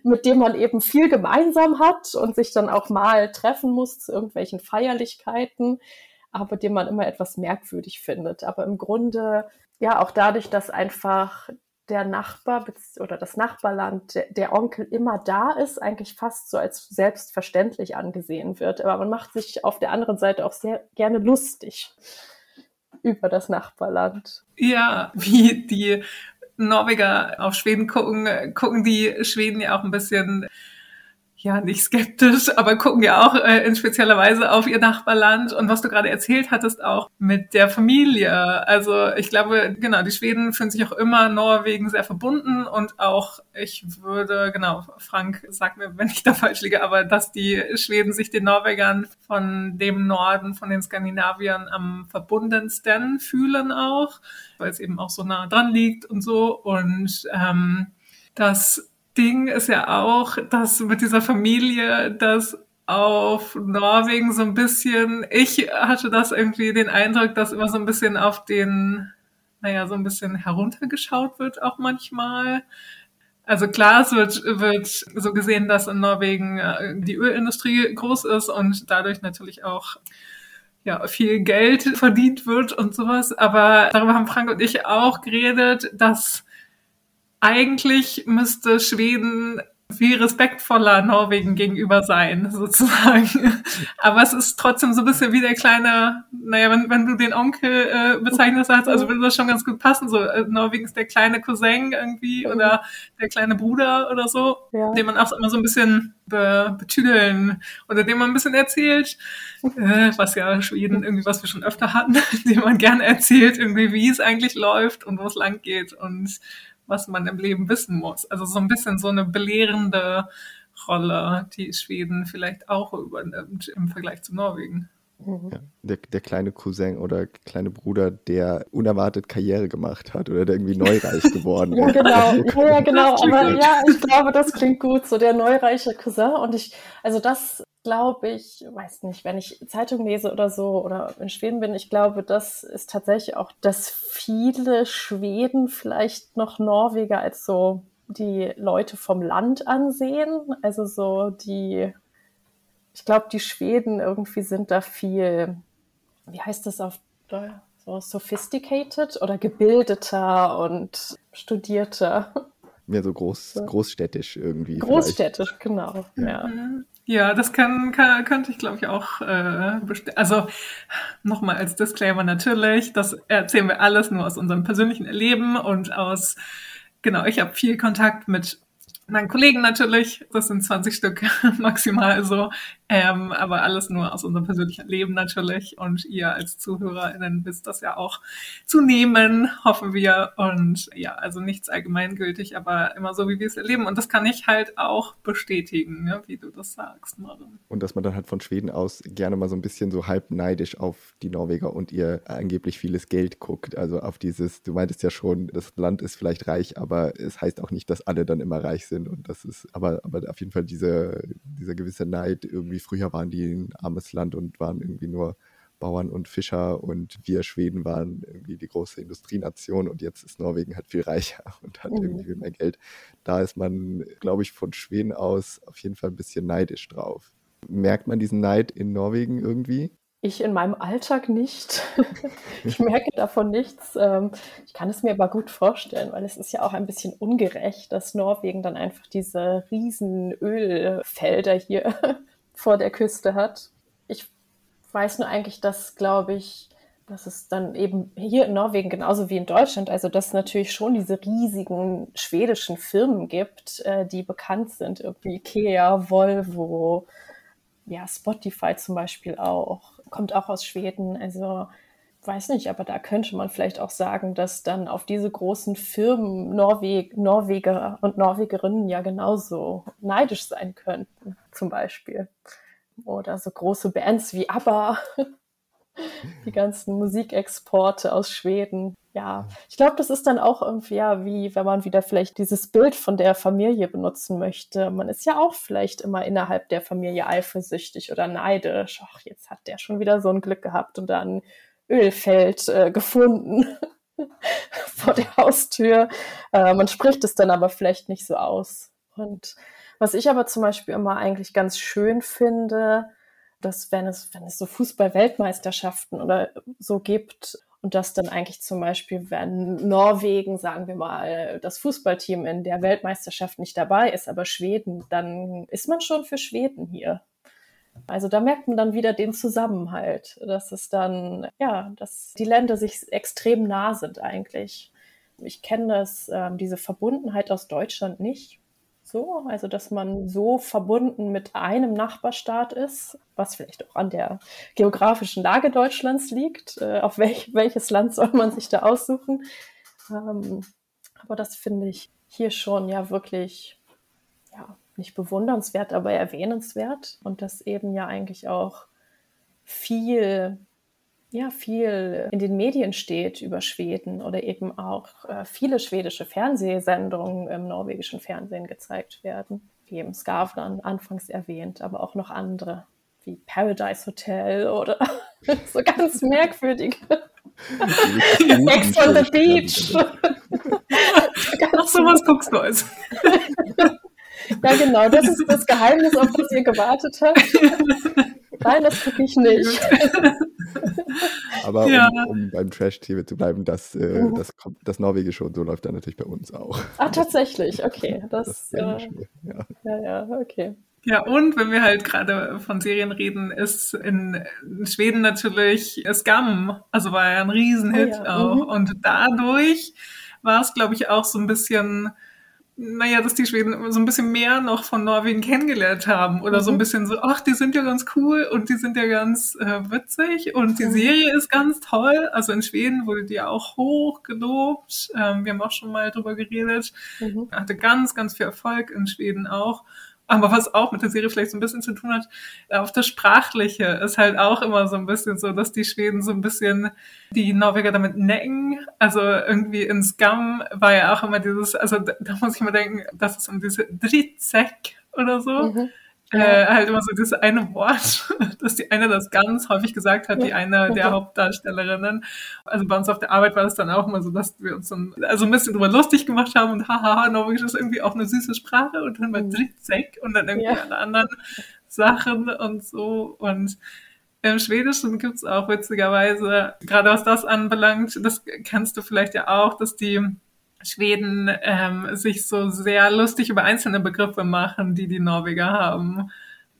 mit dem man eben viel gemeinsam hat und sich dann auch mal treffen muss zu irgendwelchen Feierlichkeiten, aber den man immer etwas merkwürdig findet. Aber im Grunde, ja, auch dadurch, dass einfach der Nachbar oder das Nachbarland, der, der, Onkel immer da ist, eigentlich fast so als selbstverständlich angesehen wird. Aber man macht sich auf der anderen Seite auch sehr gerne lustig über das Nachbarland. Ja, wie die Norweger auf Schweden gucken, gucken die Schweden ja auch ein bisschen ja, nicht skeptisch, aber gucken ja auch äh, in spezieller Weise auf ihr Nachbarland und was du gerade erzählt hattest auch mit der Familie. Also ich glaube, genau, die Schweden fühlen sich auch immer Norwegen sehr verbunden und auch, ich würde, genau, Frank, sag mir, wenn ich da falsch liege, aber dass die Schweden sich den Norwegern von dem Norden, von den Skandinaviern am verbundensten fühlen auch, weil es eben auch so nah dran liegt und so und ähm, dass Ding ist ja auch, dass mit dieser Familie, dass auf Norwegen so ein bisschen, ich hatte das irgendwie den Eindruck, dass immer so ein bisschen auf den, naja, so ein bisschen heruntergeschaut wird auch manchmal. Also klar, es wird, wird so gesehen, dass in Norwegen äh, die Ölindustrie groß ist und dadurch natürlich auch ja, viel Geld verdient wird und sowas. Aber darüber haben Frank und ich auch geredet, dass eigentlich müsste Schweden viel respektvoller Norwegen gegenüber sein, sozusagen. Aber es ist trotzdem so ein bisschen wie der kleine, naja, wenn, wenn du den Onkel äh, bezeichnest, also würde das schon ganz gut passen. So, äh, Norwegen ist der kleine Cousin irgendwie oder der kleine Bruder oder so, ja. den man auch immer so ein bisschen be betüdeln oder dem man ein bisschen erzählt, äh, was ja Schweden irgendwie, was wir schon öfter hatten, dem man gerne erzählt, irgendwie, wie es eigentlich läuft und wo es lang geht und was man im Leben wissen muss. Also so ein bisschen so eine belehrende Rolle, die Schweden vielleicht auch übernimmt im Vergleich zu Norwegen. Mhm. Ja, der, der, kleine Cousin oder kleine Bruder, der unerwartet Karriere gemacht hat oder der irgendwie neureich geworden ist. ja, genau. Ja, genau. Aber ja, ich glaube, das klingt gut, so der neureiche Cousin. Und ich, also das glaube ich, weiß nicht, wenn ich Zeitung lese oder so oder in Schweden bin, ich glaube, das ist tatsächlich auch, dass viele Schweden vielleicht noch Norweger als so die Leute vom Land ansehen. Also so die, ich glaube, die Schweden irgendwie sind da viel, wie heißt das auf so sophisticated oder gebildeter und studierter. Mehr so groß, großstädtisch irgendwie. Großstädtisch, vielleicht. genau. Ja. Mhm. Ja, das kann, kann, könnte ich, glaube ich, auch äh, Also nochmal als Disclaimer natürlich, das erzählen wir alles nur aus unserem persönlichen Erleben und aus, genau, ich habe viel Kontakt mit meinen Kollegen natürlich, das sind 20 Stück maximal so, ähm, aber alles nur aus unserem persönlichen Leben natürlich. Und ihr als ZuhörerInnen wisst das ja auch zu nehmen, hoffen wir. Und ja, also nichts allgemeingültig, aber immer so, wie wir es erleben. Und das kann ich halt auch bestätigen, ja, wie du das sagst, Maren. Und dass man dann halt von Schweden aus gerne mal so ein bisschen so halb neidisch auf die Norweger und ihr angeblich vieles Geld guckt. Also auf dieses, du meintest ja schon, das Land ist vielleicht reich, aber es heißt auch nicht, dass alle dann immer reich sind. Und das ist, aber, aber auf jeden Fall diese, dieser gewisse Neid irgendwie früher waren die ein armes Land und waren irgendwie nur Bauern und Fischer und wir Schweden waren irgendwie die große Industrienation und jetzt ist Norwegen halt viel reicher und hat mhm. irgendwie viel mehr Geld. Da ist man, glaube ich, von Schweden aus auf jeden Fall ein bisschen neidisch drauf. Merkt man diesen Neid in Norwegen irgendwie? Ich in meinem Alltag nicht. ich merke davon nichts. Ähm, ich kann es mir aber gut vorstellen, weil es ist ja auch ein bisschen ungerecht, dass Norwegen dann einfach diese riesen Ölfelder hier vor der Küste hat. Ich weiß nur eigentlich, dass, glaube ich, dass es dann eben hier in Norwegen genauso wie in Deutschland, also dass es natürlich schon diese riesigen schwedischen Firmen gibt, äh, die bekannt sind, irgendwie Ikea, Volvo, ja, Spotify zum Beispiel auch, kommt auch aus Schweden. Also weiß nicht, aber da könnte man vielleicht auch sagen, dass dann auf diese großen Firmen Norweg, Norweger und Norwegerinnen ja genauso neidisch sein könnten, zum Beispiel. Oder so große Bands wie ABBA, die ganzen Musikexporte aus Schweden. Ja, ich glaube, das ist dann auch irgendwie, ja, wie wenn man wieder vielleicht dieses Bild von der Familie benutzen möchte. Man ist ja auch vielleicht immer innerhalb der Familie eifersüchtig oder neidisch. Ach, jetzt hat der schon wieder so ein Glück gehabt und dann Ölfeld äh, gefunden vor der Haustür. Äh, man spricht es dann aber vielleicht nicht so aus. Und was ich aber zum Beispiel immer eigentlich ganz schön finde, dass wenn es, wenn es so Fußball-Weltmeisterschaften oder so gibt und dass dann eigentlich zum Beispiel, wenn Norwegen, sagen wir mal, das Fußballteam in der Weltmeisterschaft nicht dabei ist, aber Schweden, dann ist man schon für Schweden hier. Also da merkt man dann wieder den Zusammenhalt, dass es dann, ja, dass die Länder sich extrem nah sind eigentlich. Ich kenne das, ähm, diese Verbundenheit aus Deutschland nicht so, also dass man so verbunden mit einem Nachbarstaat ist, was vielleicht auch an der geografischen Lage Deutschlands liegt. Äh, auf welch, welches Land soll man sich da aussuchen? Ähm, aber das finde ich hier schon ja wirklich ja, nicht bewundernswert, aber erwähnenswert und dass eben ja eigentlich auch viel ja, viel in den Medien steht über Schweden oder eben auch äh, viele schwedische Fernsehsendungen im norwegischen Fernsehen gezeigt werden, wie eben Skavlan anfangs erwähnt, aber auch noch andere, wie Paradise Hotel oder so ganz merkwürdige. Ex on the Beach. Ach, sowas guckst du also. Ja, genau, das ist das Geheimnis, auf das ihr gewartet habt. Nein, das gucke ich nicht. Aber ja. um, um, beim Trash-TV zu bleiben, das, äh, mhm. das, kommt, das Norwegische und so läuft dann natürlich bei uns auch. Ah, tatsächlich, okay. Das, das äh, ja. ja, ja, okay. Ja, und wenn wir halt gerade von Serien reden, ist in, in Schweden natürlich Scam, also war ja ein Riesenhit oh, ja. auch. Mhm. Und dadurch war es, glaube ich, auch so ein bisschen naja, dass die Schweden so ein bisschen mehr noch von Norwegen kennengelernt haben oder mhm. so ein mhm. bisschen so, ach, die sind ja ganz cool und die sind ja ganz äh, witzig und die mhm. Serie ist ganz toll. Also in Schweden wurde die auch hoch gelobt. Ähm, wir haben auch schon mal drüber geredet. Mhm. Hatte ganz, ganz viel Erfolg in Schweden auch. Aber was auch mit der Serie vielleicht so ein bisschen zu tun hat, auf das Sprachliche ist halt auch immer so ein bisschen so, dass die Schweden so ein bisschen die Norweger damit necken. Also irgendwie in Scum war ja auch immer dieses, also da, da muss ich mal denken, dass es um diese Dritzek oder so. Mhm äh, halt immer so dieses eine Wort, dass die eine das ganz häufig gesagt hat, die eine der Hauptdarstellerinnen. Also bei uns auf der Arbeit war es dann auch immer so, dass wir uns dann also ein bisschen drüber lustig gemacht haben und haha, Norwegisch ist irgendwie auch eine süße Sprache und dann mal Dritzek und dann irgendwie alle anderen Sachen und so. Und im Schwedischen gibt's auch witzigerweise, gerade was das anbelangt, das kennst du vielleicht ja auch, dass die Schweden ähm, sich so sehr lustig über einzelne Begriffe machen, die die Norweger haben.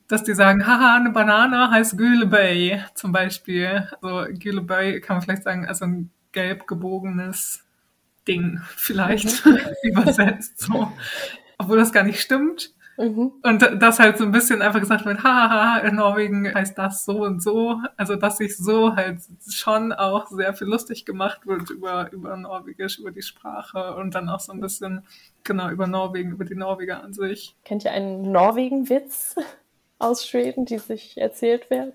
Dass die sagen, haha, eine Banane heißt Gülebey zum Beispiel. Also Gülebey kann man vielleicht sagen, also ein gelb gebogenes Ding vielleicht mhm. übersetzt. So. Obwohl das gar nicht stimmt. Mhm. Und das halt so ein bisschen einfach gesagt wird, haha, in Norwegen heißt das so und so. Also, dass sich so halt schon auch sehr viel lustig gemacht wird über, über Norwegisch, über die Sprache und dann auch so ein bisschen, genau, über Norwegen, über die Norweger an sich. Kennt ihr einen Norwegen-Witz aus Schweden, die sich erzählt werden?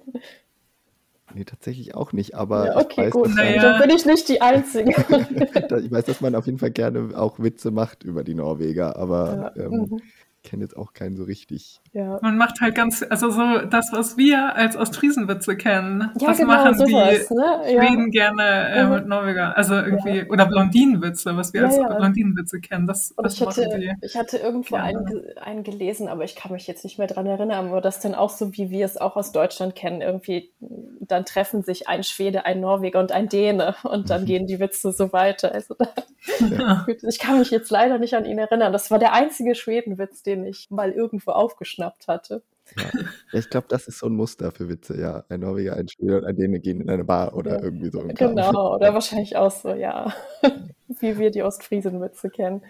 Nee, tatsächlich auch nicht, aber ja, okay, ich weiß, gut. Naja. Dann bin ich nicht die Einzige. ich weiß, dass man auf jeden Fall gerne auch Witze macht über die Norweger, aber ja. ähm, kenne jetzt auch keinen so richtig. Ja. Man macht halt ganz, also so das, was wir als Ostfriesenwitze kennen, ja, das genau, machen sowas, die ne? Schweden gerne äh, mhm. mit Norweger. Also irgendwie, oder Blondinenwitze, was wir als Blondinenwitze kennen. Das, das ich, hatte, ich hatte irgendwo einen, einen, gelesen, aber ich kann mich jetzt nicht mehr dran erinnern, aber das dann auch so, wie wir es auch aus Deutschland kennen, irgendwie, dann treffen sich ein Schwede, ein Norweger und ein Däne und dann mhm. gehen die Witze so weiter. Also da, ich kann mich jetzt leider nicht an ihn erinnern. Das war der einzige Schwedenwitz, den ich mal irgendwo aufgeschnappt hatte. Ja. ich glaube, das ist so ein Muster für Witze, ja. Ein Norweger, ein Schwede und ein Däne gehen in eine Bar oder ja. irgendwie so. Genau, oder wahrscheinlich auch so, ja. Wie wir die Ostfriesen-Witze kennen.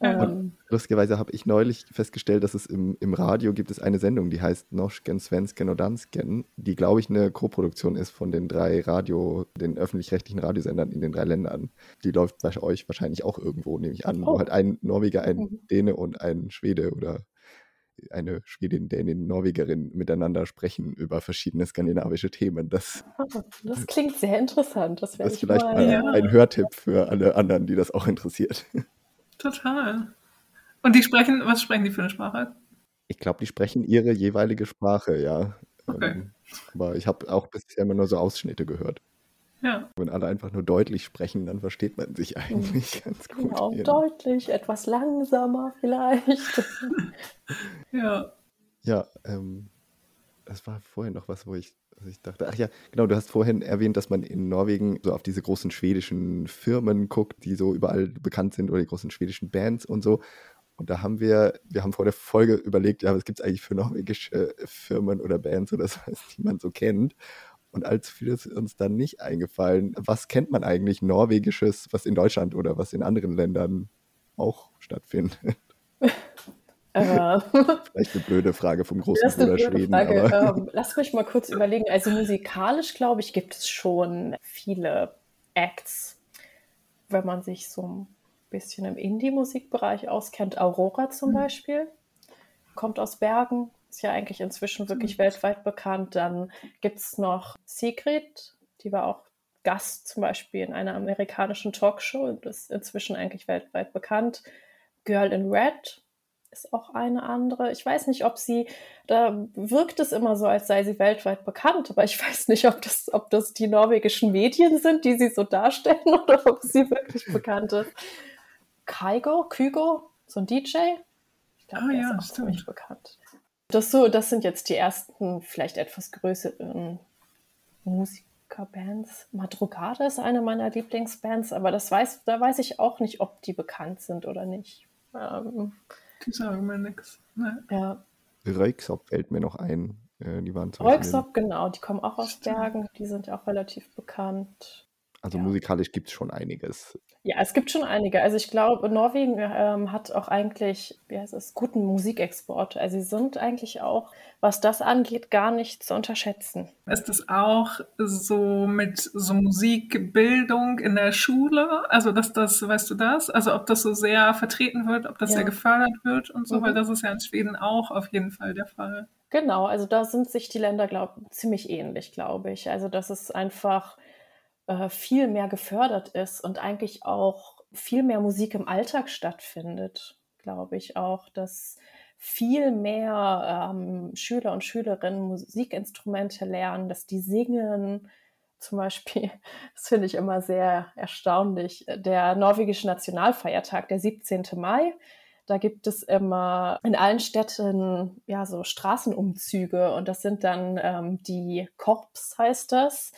Ähm, lustigerweise habe ich neulich festgestellt, dass es im, im Radio gibt es eine Sendung, die heißt Noschken, Svensken und Dansken, die, glaube ich, eine Co-Produktion ist von den drei Radio, den öffentlich-rechtlichen Radiosendern in den drei Ländern. Die läuft bei euch wahrscheinlich auch irgendwo, nehme ich an, oh. wo halt ein Norweger, ein mhm. Däne und ein Schwede oder eine Schwedin, Dänin, Norwegerin miteinander sprechen über verschiedene skandinavische Themen. Das, oh, das klingt sehr interessant. Das, das ist vielleicht mal, mal ja. ein Hörtipp für alle anderen, die das auch interessiert. Total. Und die sprechen, was sprechen die für eine Sprache? Ich glaube, die sprechen ihre jeweilige Sprache, ja. Okay. Ähm, aber ich habe auch bisher immer nur so Ausschnitte gehört. Ja. Wenn alle einfach nur deutlich sprechen, dann versteht man sich eigentlich mhm. ganz gut. Genau, deutlich, etwas langsamer vielleicht. ja. Ja, ähm, das war vorhin noch was, wo ich, also ich dachte, ach ja, genau, du hast vorhin erwähnt, dass man in Norwegen so auf diese großen schwedischen Firmen guckt, die so überall bekannt sind oder die großen schwedischen Bands und so. Und da haben wir, wir haben vor der Folge überlegt, ja, was gibt es eigentlich für norwegische Firmen oder Bands oder so, die man so kennt. Und allzu viel ist uns dann nicht eingefallen. Was kennt man eigentlich Norwegisches, was in Deutschland oder was in anderen Ländern auch stattfindet? Äh, Vielleicht eine blöde Frage vom großen Bruder Schweden. Ähm, lass mich mal kurz überlegen. Also musikalisch, glaube ich, gibt es schon viele Acts, wenn man sich so ein bisschen im Indie-Musikbereich auskennt. Aurora zum mhm. Beispiel kommt aus Bergen, ist ja eigentlich inzwischen wirklich mhm. weltweit bekannt. Dann gibt es noch Secret, die war auch Gast zum Beispiel in einer amerikanischen Talkshow und ist inzwischen eigentlich weltweit bekannt. Girl in Red ist auch eine andere. Ich weiß nicht, ob sie, da wirkt es immer so, als sei sie weltweit bekannt, aber ich weiß nicht, ob das, ob das die norwegischen Medien sind, die sie so darstellen oder ob sie wirklich bekannt ist. Kaigo, Kygo, so ein DJ. Ich glaube, ah, der ja, ist auch ziemlich bekannt. Das, so, das sind jetzt die ersten, vielleicht etwas größeren Musikerbands. Madrugada ist eine meiner Lieblingsbands, aber das weiß, da weiß ich auch nicht, ob die bekannt sind oder nicht. Ähm, die sagen mir nichts. Nee. Ja. Röyksopp fällt mir noch ein. Äh, die waren Röyksopp, genau, die kommen auch aus Bergen, die sind ja auch relativ bekannt. Also ja. musikalisch gibt es schon einiges. Ja, es gibt schon einige. Also ich glaube, Norwegen ähm, hat auch eigentlich, wie heißt es, guten Musikexport. Also sie sind eigentlich auch, was das angeht, gar nicht zu unterschätzen. Ist es auch so mit so Musikbildung in der Schule? Also dass das, weißt du das? Also ob das so sehr vertreten wird, ob das ja. sehr gefördert wird und so, mhm. weil das ist ja in Schweden auch auf jeden Fall der Fall. Genau, also da sind sich die Länder glaub, ziemlich ähnlich, glaube ich. Also das ist einfach äh, viel mehr gefördert ist und eigentlich auch viel mehr Musik im Alltag stattfindet, glaube ich auch, dass viel mehr ähm, Schüler und Schülerinnen Musikinstrumente lernen, dass die singen. Zum Beispiel, das finde ich immer sehr erstaunlich, der norwegische Nationalfeiertag, der 17. Mai. Da gibt es immer in allen Städten ja so Straßenumzüge und das sind dann ähm, die Korps, heißt das.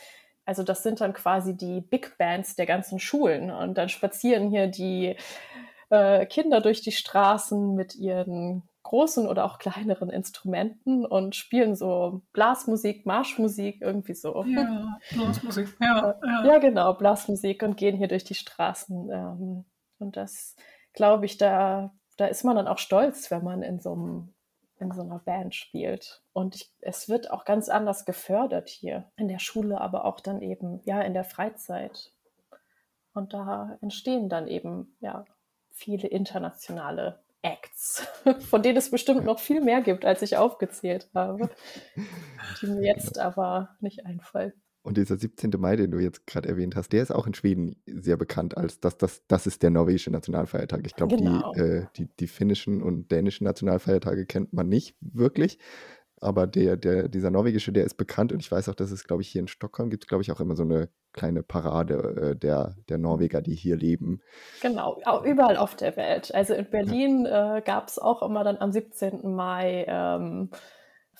Also das sind dann quasi die Big Bands der ganzen Schulen. Und dann spazieren hier die äh, Kinder durch die Straßen mit ihren großen oder auch kleineren Instrumenten und spielen so Blasmusik, Marschmusik, irgendwie so. Ja, Blasmusik, ja, ja. Ja, genau, Blasmusik und gehen hier durch die Straßen. Ähm, und das, glaube ich, da, da ist man dann auch stolz, wenn man in so einem in so einer Band spielt. Und ich, es wird auch ganz anders gefördert hier in der Schule, aber auch dann eben, ja, in der Freizeit. Und da entstehen dann eben, ja, viele internationale Acts, von denen es bestimmt noch viel mehr gibt, als ich aufgezählt habe, die mir jetzt aber nicht einfallen. Und dieser 17. Mai, den du jetzt gerade erwähnt hast, der ist auch in Schweden sehr bekannt als das, das, das ist der norwegische Nationalfeiertag. Ich glaube, Genau. die, äh, die, die finnischen und dänischen Nationalfeiertage kennt man nicht wirklich. Aber der, der, dieser norwegische, der ist bekannt und ich weiß auch, dass es, glaube ich, hier in Stockholm gibt, glaube ich, auch immer so eine kleine Parade äh, der, der Norweger, die hier leben. Genau, au- überall auf der Welt. Also in Berlin äh, gab es auch immer dann am 17. Mai ähm,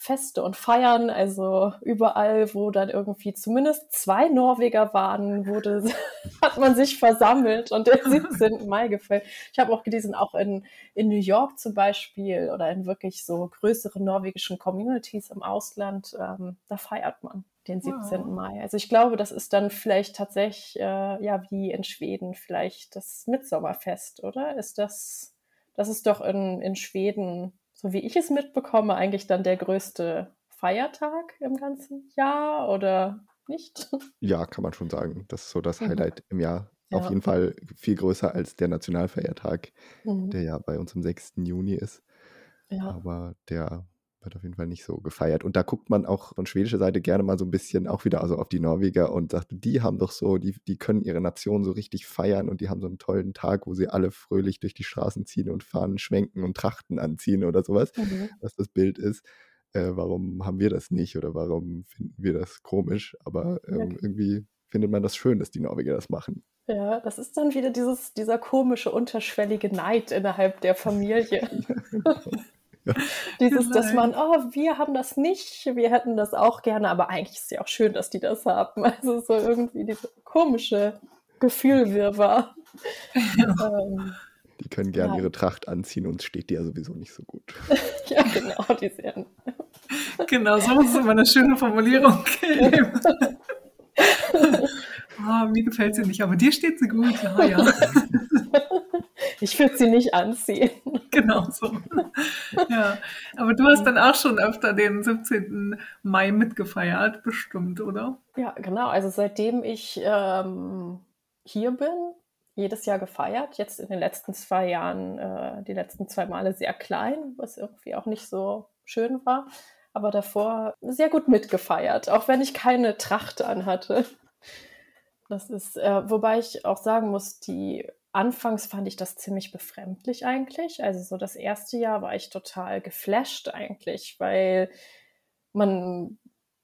Feste und Feiern. Also überall, wo dann irgendwie zumindest zwei Norweger waren, wurde, hat man sich versammelt und den 17. Mai gefeiert. Ich habe auch gelesen, auch in, in New York zum Beispiel oder in wirklich so größeren norwegischen Communities im Ausland, ähm, da feiert man den 17. Wow. Mai. Also ich glaube, das ist dann vielleicht tatsächlich, äh, ja, wie in Schweden, vielleicht das Mitsommerfest, oder? Ist das, das ist doch in, in Schweden, so wie ich es mitbekomme, eigentlich dann der größte Feiertag im ganzen Jahr oder nicht? Ja, kann man schon sagen. Das ist so das Mhm. Highlight im Jahr. Auf Ja. jeden Fall viel größer als der Nationalfeiertag, Mhm. der ja bei uns am 6. Juni ist. Ja. Aber der wird auf jeden Fall nicht so gefeiert. Und da guckt man auch von schwedischer Seite gerne mal so ein bisschen auch wieder also auf die Norweger und sagt, die haben doch so, die, die können ihre Nation so richtig feiern und die haben so einen tollen Tag, wo sie alle fröhlich durch die Straßen ziehen und fahren, schwenken und Trachten anziehen oder sowas, Mhm. was das Bild ist. Äh, warum haben wir das nicht oder warum finden wir das komisch? Aber ähm, irgendwie findet man das schön, dass die Norweger das machen. Ja, das ist dann wieder dieses, dieser komische, unterschwellige Neid innerhalb der Familie. Ja. Dieses, dass man, oh, wir haben das nicht, wir hätten das auch gerne, aber eigentlich ist es ja auch schön, dass die das haben. Also so irgendwie diese komische Gefühlwirrwarr. ähm, Die können gerne Ja. ihre Tracht anziehen, uns steht die ja sowieso nicht so gut. ja, genau, die sehen. Genau, so ist immer eine schöne Formulierung. Ah, mir gefällt sie nicht, aber dir steht sie gut. Ja, ja, Ich würde sie nicht anziehen. genau so. Ja, aber du hast dann auch schon öfter den 17. Mai mitgefeiert, bestimmt, oder? Ja, genau. Also seitdem ich ähm, hier bin, jedes Jahr gefeiert. Jetzt in den letzten zwei Jahren, äh, die letzten zwei Male sehr klein, was irgendwie auch nicht so schön war. Aber davor sehr gut mitgefeiert, auch wenn ich keine Tracht anhatte. Das ist, äh, wobei ich auch sagen muss, die anfangs fand ich das ziemlich befremdlich eigentlich. Also so das erste Jahr war ich total geflasht eigentlich, weil man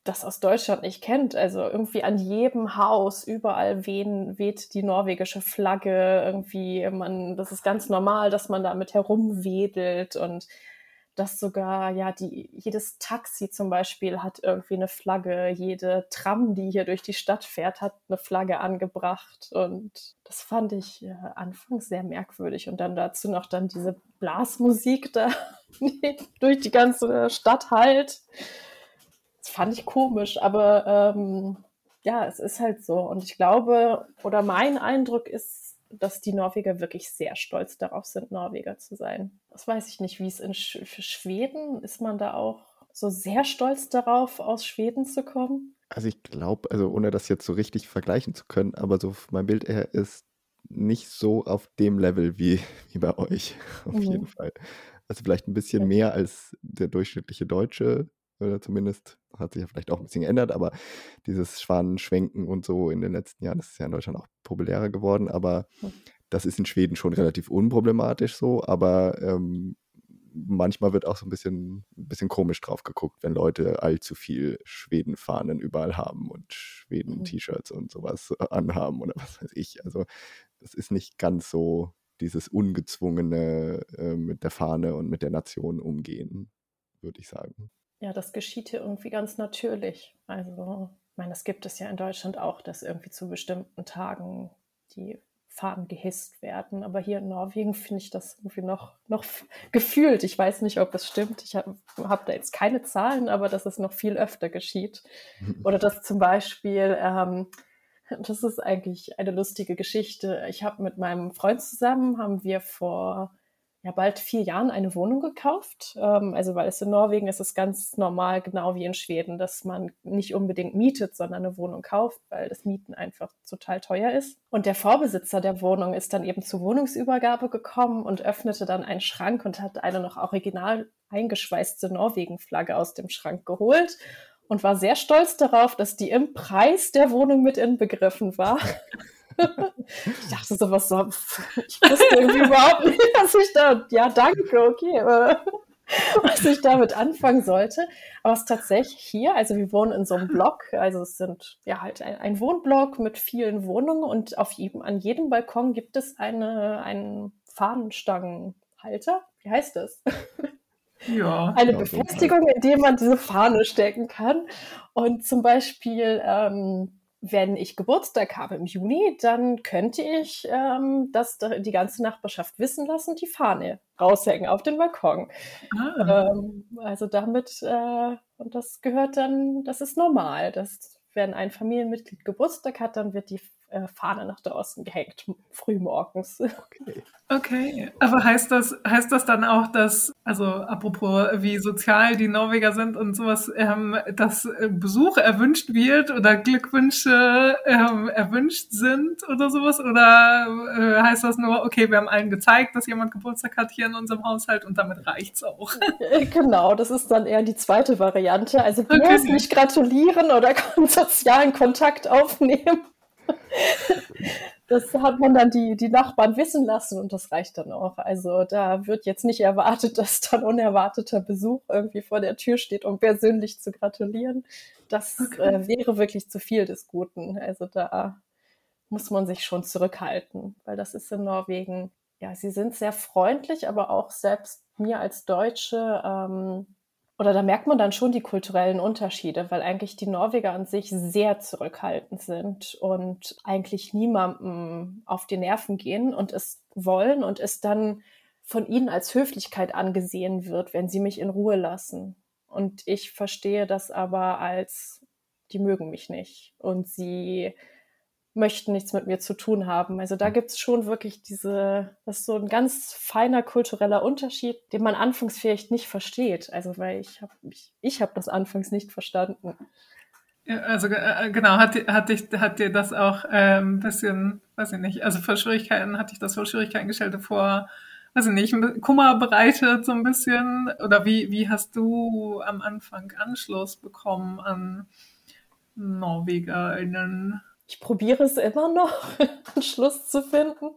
das aus Deutschland nicht kennt. Also irgendwie an jedem Haus, überall wehen, weht die norwegische Flagge. Irgendwie, man, das ist ganz normal, dass man damit herumwedelt und dass sogar, ja, die, jedes Taxi zum Beispiel hat irgendwie eine Flagge, jede Tram, die hier durch die Stadt fährt, hat eine Flagge angebracht. Und das fand ich äh, anfangs sehr merkwürdig. Und dann dazu noch dann diese Blasmusik da durch die ganze Stadt halt. Das fand ich komisch, aber ähm, ja, es ist halt so. Und ich glaube, oder mein Eindruck ist, dass die Norweger wirklich sehr stolz darauf sind, Norweger zu sein. Das weiß ich nicht, wie es in Sch Schweden ist man da auch so sehr stolz darauf, aus Schweden zu kommen. Also ich glaube, also ohne das jetzt so richtig vergleichen zu können, aber so mein Bild her ist nicht so auf dem Level wie, wie bei euch, auf Mhm. jeden Fall. Also vielleicht ein bisschen Ja. mehr als der durchschnittliche Deutsche, oder zumindest hat sich ja vielleicht auch ein bisschen geändert, aber dieses Schwanenschwenken und so in den letzten Jahren, das ist ja in Deutschland auch populärer geworden, aber Mhm. Das ist in Schweden schon relativ unproblematisch so, aber ähm, manchmal wird auch so ein bisschen, ein bisschen komisch drauf geguckt, wenn Leute allzu viel Schwedenfahnen überall haben und Schweden-T-Shirts und sowas anhaben oder was weiß ich. Also das ist nicht ganz so dieses ungezwungene äh, mit der Fahne und mit der Nation umgehen, würde ich sagen. Ja, das geschieht hier irgendwie ganz natürlich. Also, ich meine, das gibt es ja in Deutschland auch, dass irgendwie zu bestimmten Tagen die Fahnen gehisst werden. Aber hier in Norwegen finde ich das irgendwie noch, noch gefühlt. Ich weiß nicht, ob es stimmt. Ich habe hab da jetzt keine Zahlen, aber dass es noch viel öfter geschieht. Oder dass zum Beispiel, ähm, das ist eigentlich eine lustige Geschichte. Ich habe mit meinem Freund zusammen, haben wir vor ja, bald vier Jahren eine Wohnung gekauft. Ähm, also weil es in Norwegen ist es ganz normal, genau wie in Schweden, dass man nicht unbedingt mietet, sondern eine Wohnung kauft, weil das Mieten einfach total teuer ist. Und der Vorbesitzer der Wohnung ist dann eben zur Wohnungsübergabe gekommen und öffnete dann einen Schrank und hat eine noch original eingeschweißte Norwegen-Flagge aus dem Schrank geholt und war sehr stolz darauf, dass die im Preis der Wohnung mit inbegriffen war. ich dachte so, was so, ich wusste irgendwie überhaupt nicht, was ich da, ja, danke, okay, was ich damit anfangen sollte. Aber es ist tatsächlich hier, also wir wohnen in so einem Block, also es sind ja halt ein, ein Wohnblock mit vielen Wohnungen und auf jedem, an jedem Balkon gibt es eine, einen Fahnenstangenhalter. Wie heißt das? Ja. Eine Befestigung, in der man diese Fahne stecken kann. Und zum Beispiel, ähm, wenn ich Geburtstag habe im Juni, dann könnte ich ähm, das die ganze Nachbarschaft wissen lassen, die Fahne raushängen auf den Balkon. Ah. Ähm, also damit, äh, und das gehört dann, das ist normal. Das, wenn ein Familienmitglied Geburtstag hat, dann wird die äh, Fahne nach draußen gehängt, frühmorgens. Okay. okay, aber heißt das, heißt das dann auch, dass, also apropos wie sozial die Norweger sind und sowas, ähm, dass äh, Besuch erwünscht wird oder Glückwünsche ähm, erwünscht sind oder sowas? Oder äh, heißt das nur, okay, wir haben allen gezeigt, dass jemand Geburtstag hat hier in unserem Haushalt und damit reicht's auch? Genau, das ist dann eher die zweite Variante. Also bloß okay. nicht gratulieren oder sozialen Kontakt aufnehmen. Das hat man dann die, die Nachbarn wissen lassen und das reicht dann auch. Also da wird jetzt nicht erwartet, dass dann unerwarteter Besuch irgendwie vor der Tür steht, um persönlich zu gratulieren. Das okay. äh, wäre wirklich zu viel des Guten. Also da muss man sich schon zurückhalten, weil das ist in Norwegen, ja, sie sind sehr freundlich, aber auch selbst mir als Deutsche ähm, oder da merkt man dann schon die kulturellen Unterschiede, weil eigentlich die Norweger an sich sehr zurückhaltend sind und eigentlich niemandem auf die Nerven gehen und es wollen und es dann von ihnen als Höflichkeit angesehen wird, wenn sie mich in Ruhe lassen. Und ich verstehe das aber als, die mögen mich nicht und sie möchten nichts mit mir zu tun haben. Also da gibt es schon wirklich diese, das ist so ein ganz feiner kultureller Unterschied, den man anfangs vielleicht nicht versteht. Also weil ich habe ich, ich hab das anfangs nicht verstanden. Ja, also äh, genau, hat, hat, dich, hat dir das auch äh, ein bisschen, weiß ich nicht, also vor Schwierigkeiten, hat dich das vor Schwierigkeiten gestellt vor, weiß ich nicht, Kummer bereitet so ein bisschen? Oder wie, wie hast du am Anfang Anschluss bekommen an NorwegerInnen? Ich probiere es immer noch, einen Schluss zu finden.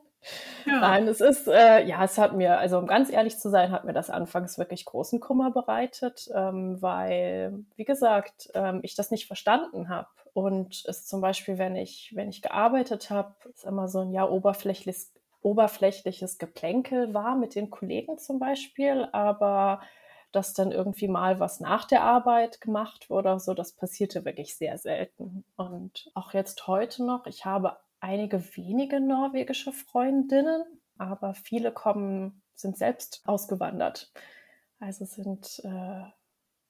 Ja. Nein, es ist, äh, ja, es hat mir, also um ganz ehrlich zu sein, hat mir das anfangs wirklich großen Kummer bereitet, ähm, weil, wie gesagt, ähm, ich das nicht verstanden habe. Und es zum Beispiel, wenn ich, wenn ich gearbeitet habe, ist immer so ein ja oberflächliches, oberflächliches Geplänkel war mit den Kollegen zum Beispiel, aber dass dann irgendwie mal was nach der Arbeit gemacht wurde so, das passierte wirklich sehr selten. Und auch jetzt heute noch, ich habe einige wenige norwegische Freundinnen, aber viele kommen, sind selbst ausgewandert. Also sind äh,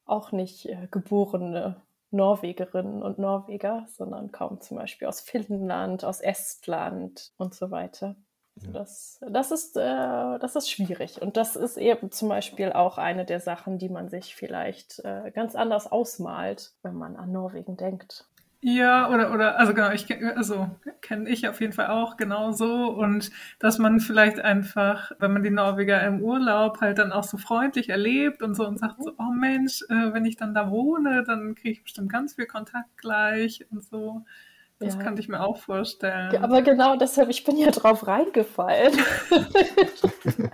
auch nicht äh, geborene Norwegerinnen und Norweger, sondern kommen zum Beispiel aus Finnland, aus Estland und so weiter. Ja. Das, das, ist, äh, das ist schwierig. Und das ist eben zum Beispiel auch eine der Sachen, die man sich vielleicht äh, ganz anders ausmalt, wenn man an Norwegen denkt. Ja, oder, oder, also genau, ich also kenne ich auf jeden Fall auch genauso. Und dass man vielleicht einfach, wenn man die Norweger im Urlaub halt dann auch so freundlich erlebt und so und sagt so, oh Mensch, äh, wenn ich dann da wohne, dann kriege ich bestimmt ganz viel Kontakt gleich und so. Das ja. kann ich mir auch vorstellen. Ja, aber genau deshalb, ich bin ja drauf reingefallen.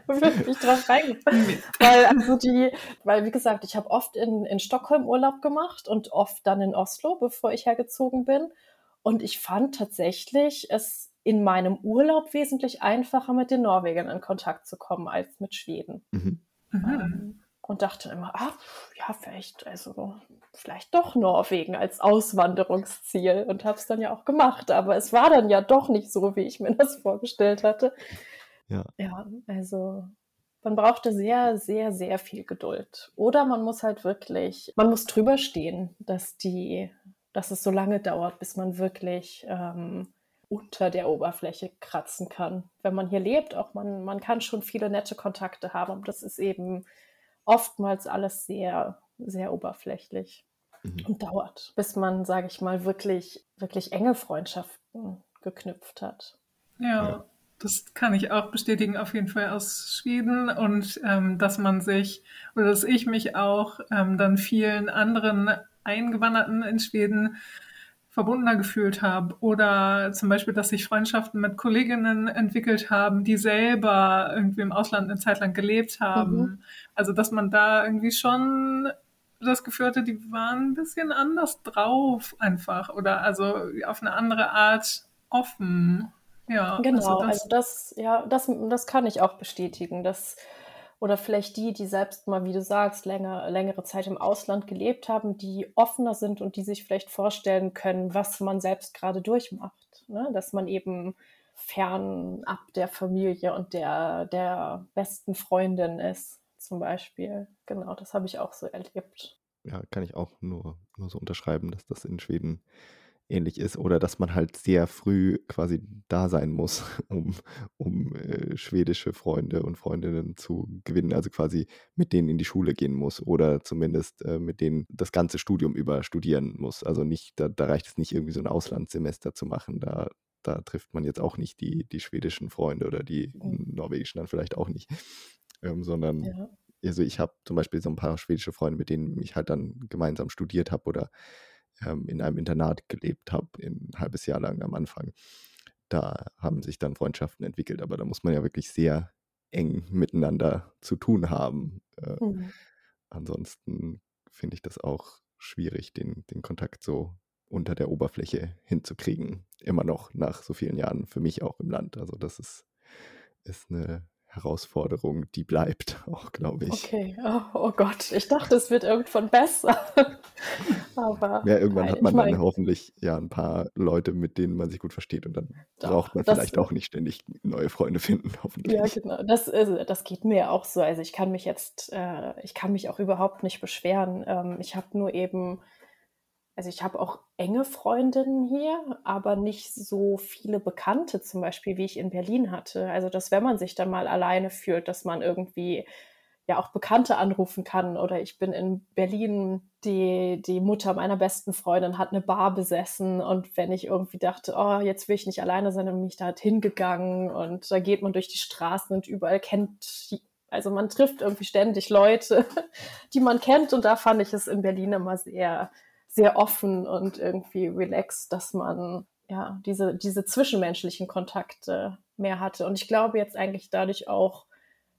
Wirklich drauf reingefallen. weil, also die, weil, wie gesagt, ich habe oft in, in Stockholm Urlaub gemacht und oft dann in Oslo, bevor ich hergezogen bin. Und ich fand tatsächlich es in meinem Urlaub wesentlich einfacher, mit den Norwegern in Kontakt zu kommen, als mit Schweden. Mhm. Ähm, und dachte immer, ach, ja, vielleicht, also vielleicht doch Norwegen als Auswanderungsziel und habe es dann ja auch gemacht. Aber es war dann ja doch nicht so, wie ich mir das vorgestellt hatte. Ja. Ja, also man brauchte sehr, sehr, sehr viel Geduld. Oder man muss halt wirklich, man muss drüber stehen, dass die, dass es so lange dauert, bis man wirklich ähm, unter der Oberfläche kratzen kann. Wenn man hier lebt, auch man, man kann schon viele nette Kontakte haben, aber das ist eben oftmals alles sehr, sehr oberflächlich mhm. und dauert, bis man, sage ich mal, wirklich, wirklich enge Freundschaften geknüpft hat. Ja. ja. Das kann ich auch bestätigen, auf jeden Fall aus Schweden und ähm, dass man sich oder dass ich mich auch ähm, dann vielen anderen Eingewanderten in Schweden verbundener gefühlt habe oder zum Beispiel, dass sich Freundschaften mit Kolleginnen entwickelt haben, die selber irgendwie im Ausland eine Zeit lang gelebt haben. Mhm. Also dass man da irgendwie schon das Gefühl hatte, die waren ein bisschen anders drauf einfach oder also auf eine andere Art offen. Ja, genau. Also das, also das ja, das, das kann ich auch bestätigen, dass oder vielleicht die, die selbst mal, wie du sagst, länger, längere Zeit im Ausland gelebt haben, die offener sind und die sich vielleicht vorstellen können, was man selbst gerade durchmacht. Ne? Dass man eben fernab der Familie und der, der besten Freundin ist, zum Beispiel. Genau, das habe ich auch so erlebt. Ja, kann ich auch nur, nur so unterschreiben, dass das in Schweden ähnlich ist oder dass man halt sehr früh quasi da sein muss, um, um äh, schwedische Freunde und Freundinnen zu gewinnen, also quasi mit denen in die Schule gehen muss oder zumindest äh, mit denen das ganze Studium über studieren muss. Also nicht, da, da reicht es nicht irgendwie so ein Auslandssemester zu machen, da, da trifft man jetzt auch nicht die, die schwedischen Freunde oder die mhm. norwegischen dann vielleicht auch nicht, ähm, sondern ja. also ich habe zum Beispiel so ein paar schwedische Freunde, mit denen ich halt dann gemeinsam studiert habe oder ähm, in einem Internat gelebt habe, ein halbes Jahr lang am Anfang. Da haben sich dann Freundschaften entwickelt, aber da muss man ja wirklich sehr eng miteinander zu tun haben. Äh, mhm. Ansonsten finde ich das auch schwierig, den, den Kontakt so unter der Oberfläche hinzukriegen. Immer noch nach so vielen Jahren für mich auch im Land. Also das ist, ist eine Herausforderung, die bleibt auch, glaube ich. Okay, oh, oh, Gott, ich dachte, es wird irgendwann besser. Aber ja, irgendwann hat man dann mein, hoffentlich ja ein paar Leute, mit denen man sich gut versteht und dann doch, braucht man vielleicht auch nicht ständig neue Freunde finden, hoffentlich. Ja, genau. Das, das geht mir auch so. Also ich kann mich jetzt, äh, ich kann mich auch überhaupt nicht beschweren. Ähm, ich habe nur eben also ich habe auch enge Freundinnen hier, aber nicht so viele Bekannte zum Beispiel, wie ich in Berlin hatte. Also dass wenn man sich dann mal alleine fühlt, dass man irgendwie ja auch Bekannte anrufen kann. Oder ich bin in Berlin, die, die Mutter meiner besten Freundin hat eine Bar besessen und wenn ich irgendwie dachte, oh, jetzt will ich nicht alleine sein, dann bin ich da halt hingegangen und da geht man durch die Straßen und überall kennt, also man trifft irgendwie ständig Leute, die man kennt und da fand ich es in Berlin immer sehr sehr offen und irgendwie relaxed, dass man ja diese, diese zwischenmenschlichen Kontakte mehr hatte. Und ich glaube jetzt eigentlich dadurch auch,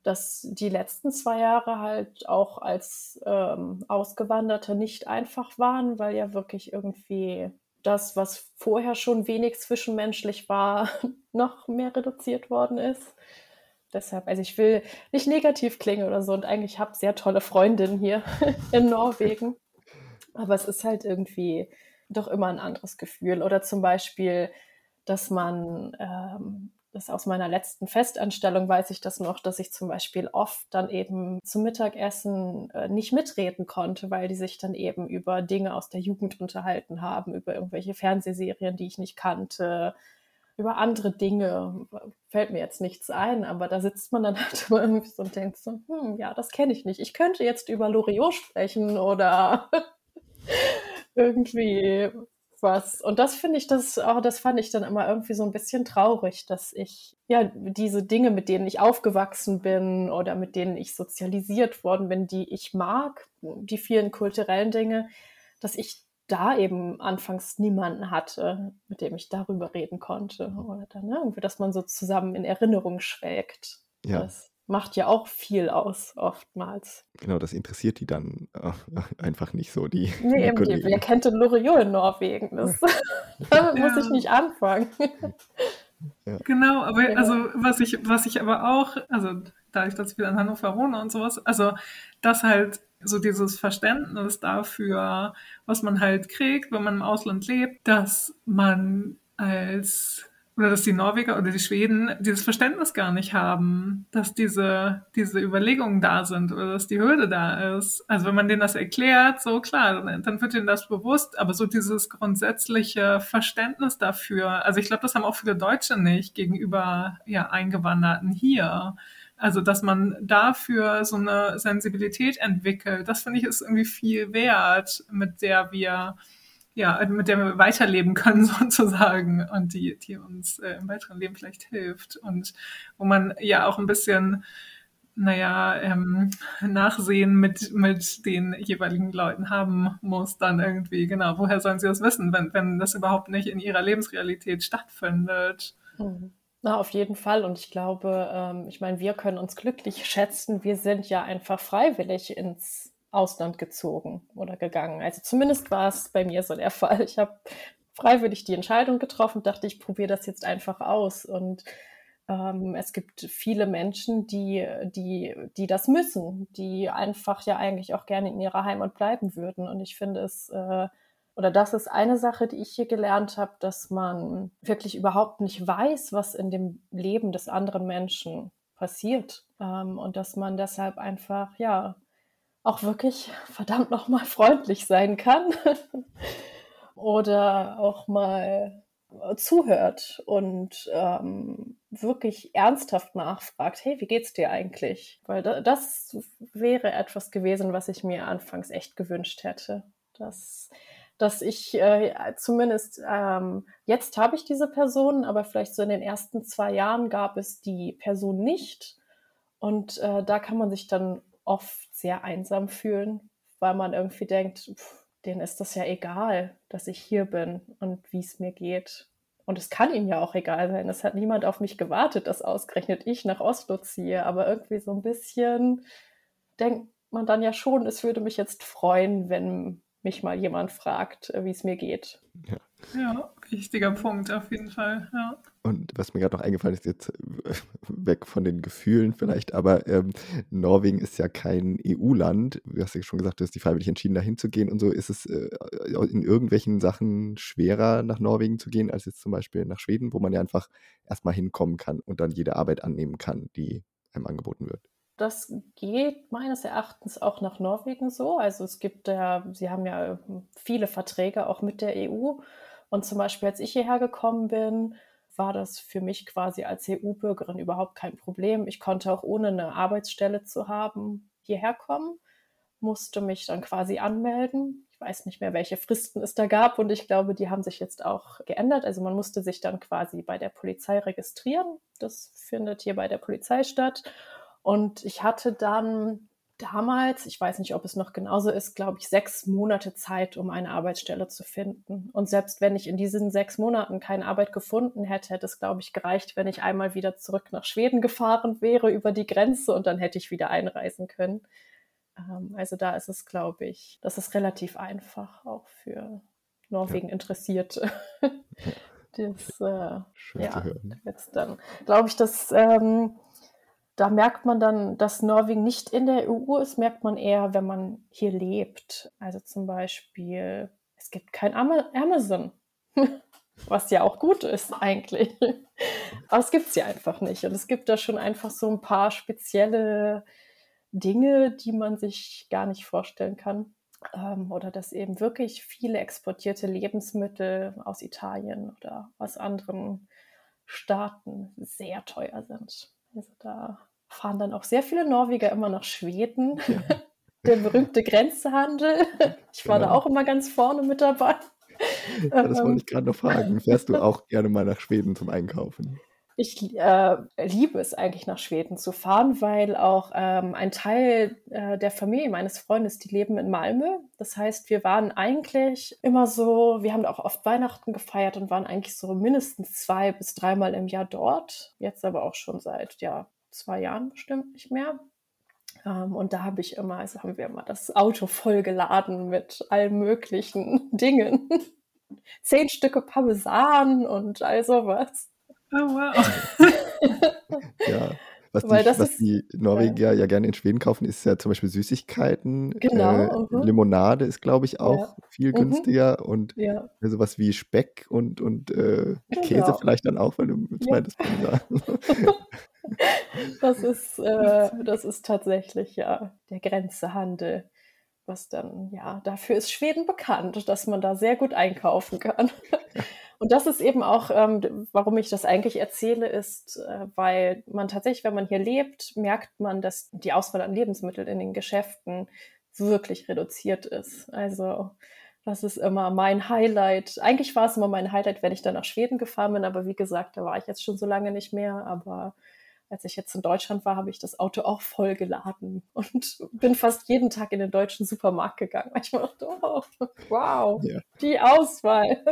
dass die letzten zwei Jahre halt auch als ähm, Ausgewanderte nicht einfach waren, weil ja wirklich irgendwie das, was vorher schon wenig zwischenmenschlich war, noch mehr reduziert worden ist. Deshalb, also ich will nicht negativ klingen oder so und eigentlich habe sehr tolle Freundinnen hier in Norwegen. Aber es ist halt irgendwie doch immer ein anderes Gefühl. Oder zum Beispiel, dass man, ähm, das aus meiner letzten Festanstellung weiß ich das noch, dass ich zum Beispiel oft dann eben zum Mittagessen äh, nicht mitreden konnte, weil die sich dann eben über Dinge aus der Jugend unterhalten haben, über irgendwelche Fernsehserien, die ich nicht kannte, über andere Dinge. Fällt mir jetzt nichts ein, aber da sitzt man dann halt immer irgendwie so und denkt so, hm, ja, das kenne ich nicht. Ich könnte jetzt über Loriot sprechen oder irgendwie was. Und das finde ich, das, auch das fand ich dann immer irgendwie so ein bisschen traurig, dass ich ja diese Dinge, mit denen ich aufgewachsen bin oder mit denen ich sozialisiert worden bin, die ich mag, die vielen kulturellen Dinge, dass ich da eben anfangs niemanden hatte, mit dem ich darüber reden konnte. Oder dann ne, irgendwie, dass man so zusammen in Erinnerung schwelgt. Ja. Das macht ja auch viel aus, oftmals. Genau, das interessiert die dann äh, einfach nicht so, die. Nee, eben, die, wer kennt denn Loriot in Norwegen? Das, damit ja. muss ich nicht anfangen. Ja. Genau, aber ja. also was ich, was ich aber auch, also dadurch, dass ich wieder in Hannover wohne und sowas, also dass halt so dieses Verständnis dafür, was man halt kriegt, wenn man im Ausland lebt, dass man als oder dass die Norweger oder die Schweden dieses Verständnis gar nicht haben, dass diese, diese Überlegungen da sind oder dass die Hürde da ist. Also wenn man denen das erklärt, so klar, dann, dann wird ihnen das bewusst, aber so dieses grundsätzliche Verständnis dafür, also ich glaube, das haben auch viele Deutsche nicht gegenüber ja, Eingewanderten hier. Also, dass man dafür so eine Sensibilität entwickelt, das finde ich ist irgendwie viel wert, mit der wir ja, mit der wir weiterleben können sozusagen und die, die uns äh, im weiteren Leben vielleicht hilft und wo man ja auch ein bisschen naja, ähm, Nachsehen mit, mit den jeweiligen Leuten haben muss, dann irgendwie, genau, woher sollen sie das wissen, wenn, wenn das überhaupt nicht in ihrer Lebensrealität stattfindet? Mhm. Na, auf jeden Fall. Und ich glaube, ähm, ich meine, wir können uns glücklich schätzen. Wir sind ja einfach freiwillig ins Ausland gezogen oder gegangen. Also zumindest war es bei mir so der Fall. Ich habe freiwillig die Entscheidung getroffen, dachte, ich probiere das jetzt einfach aus. Und ähm, es gibt viele Menschen, die, die, die das müssen, die einfach ja eigentlich auch gerne in ihrer Heimat bleiben würden. Und ich finde es, äh, oder das ist eine Sache, die ich hier gelernt habe, dass man wirklich überhaupt nicht weiß, was in dem Leben des anderen Menschen passiert. Ähm, und dass man deshalb einfach, ja, auch wirklich verdammt nochmal freundlich sein kann. Oder auch mal zuhört und ähm, wirklich ernsthaft nachfragt, hey, wie geht's dir eigentlich? Weil da, das wäre etwas gewesen, was ich mir anfangs echt gewünscht hätte. Dass, dass ich äh, zumindest, ähm, jetzt habe ich diese Person, aber vielleicht so in den ersten zwei Jahren gab es die Person nicht. Und äh, da kann man sich dann oft sehr einsam fühlen, weil man irgendwie denkt, pff, denen ist das ja egal, dass ich hier bin und wie es mir geht. Und es kann ihnen ja auch egal sein. Es hat niemand auf mich gewartet, dass ausgerechnet ich nach Oslo ziehe. Aber irgendwie so ein bisschen denkt man dann ja schon, es würde mich jetzt freuen, wenn mich mal jemand fragt, äh, wie es mir geht. Ja. ja, wichtiger Punkt auf jeden Fall. Ja. Und was mir gerade noch eingefallen ist, jetzt äh, weg von den Gefühlen vielleicht, aber ähm, Norwegen ist ja kein EU-Land. Du hast ja schon gesagt, du hast dich freiwillig entschieden, da hinzugehen und so. Ist es äh, in irgendwelchen Sachen schwerer, nach Norwegen zu gehen, als jetzt zum Beispiel nach Schweden, wo man ja einfach erstmal hinkommen kann und dann jede Arbeit annehmen kann, die einem angeboten wird? Das geht meines Erachtens auch nach Norwegen so. Also es gibt ja, sie haben ja viele Verträge auch mit der EU. Und zum Beispiel, als ich hierher gekommen bin, war das für mich quasi als EU-Bürgerin überhaupt kein Problem. Ich konnte auch ohne eine Arbeitsstelle zu haben hierher kommen, musste mich dann quasi anmelden. Ich weiß nicht mehr, welche Fristen es da gab und ich glaube, die haben sich jetzt auch geändert. Also man musste sich dann quasi bei der Polizei registrieren. Das findet hier bei der Polizei statt. Und ich hatte dann damals, ich weiß nicht, ob es noch genauso ist, glaube ich, sechs Monate Zeit, um eine Arbeitsstelle zu finden. Und selbst wenn ich in diesen sechs Monaten keine Arbeit gefunden hätte, hätte es, glaube ich, gereicht, wenn ich einmal wieder zurück nach Schweden gefahren wäre über die Grenze und dann hätte ich wieder einreisen können. Ähm, also da ist es, glaube ich, das ist relativ einfach auch für Norwegen ja. Interessierte. das, äh, Schön ja, jetzt dann glaube ich, dass ähm, da merkt man dann, dass Norwegen nicht in der EU ist, merkt man eher, wenn man hier lebt. Also zum Beispiel, es gibt kein Amazon, was ja auch gut ist eigentlich. Aber es gibt ja einfach nicht. Und es gibt da schon einfach so ein paar spezielle Dinge, die man sich gar nicht vorstellen kann. Ähm, oder dass eben wirklich viele exportierte Lebensmittel aus Italien oder aus anderen Staaten sehr teuer sind. Also da fahren dann auch sehr viele Norweger immer nach Schweden. Ja. Der berühmte Grenzehandel. Ich war genau. da auch immer ganz vorne mit dabei. Ja, das wollte ich gerade noch fragen. Fährst du auch gerne mal nach Schweden zum Einkaufen? Ich äh, liebe es eigentlich nach Schweden zu fahren, weil auch ähm, ein Teil äh, der Familie meines Freundes, die leben in Malmö. Das heißt, wir waren eigentlich immer so, wir haben auch oft Weihnachten gefeiert und waren eigentlich so mindestens zwei bis dreimal im Jahr dort. Jetzt aber auch schon seit ja, zwei Jahren bestimmt nicht mehr. Ähm, und da habe ich immer, also haben wir immer das Auto vollgeladen mit allen möglichen Dingen. Zehn Stücke Parmesan und all sowas. Oh, wow. ja. Was, die, was die, Norweger ja, ja gerne in Schweden kaufen, ist ja zum Beispiel Süßigkeiten. Genau. Äh, uh -huh. Limonade ist, glaube ich, auch ja. viel uh mhm. -huh. günstiger und ja. sowas wie Speck und, und äh, genau. Käse vielleicht dann auch, weil du meintest. Ja. das, ist, äh, das ist tatsächlich ja der Grenzehandel. Was dann, ja, dafür ist Schweden bekannt, dass man da sehr gut einkaufen kann. Und das ist eben auch, ähm, warum ich das eigentlich erzähle, ist, äh, weil man tatsächlich, wenn man hier lebt, merkt man, dass die Auswahl an Lebensmitteln in den Geschäften wirklich reduziert ist. Also das ist immer mein Highlight. Eigentlich war es immer mein Highlight, wenn ich dann nach Schweden gefahren bin, aber wie gesagt, da war ich jetzt schon so lange nicht mehr. Aber als ich jetzt in Deutschland war, habe ich das Auto auch voll geladen und bin fast jeden Tag in den deutschen Supermarkt gegangen. Ich dachte, oh, wow, ja. die Auswahl.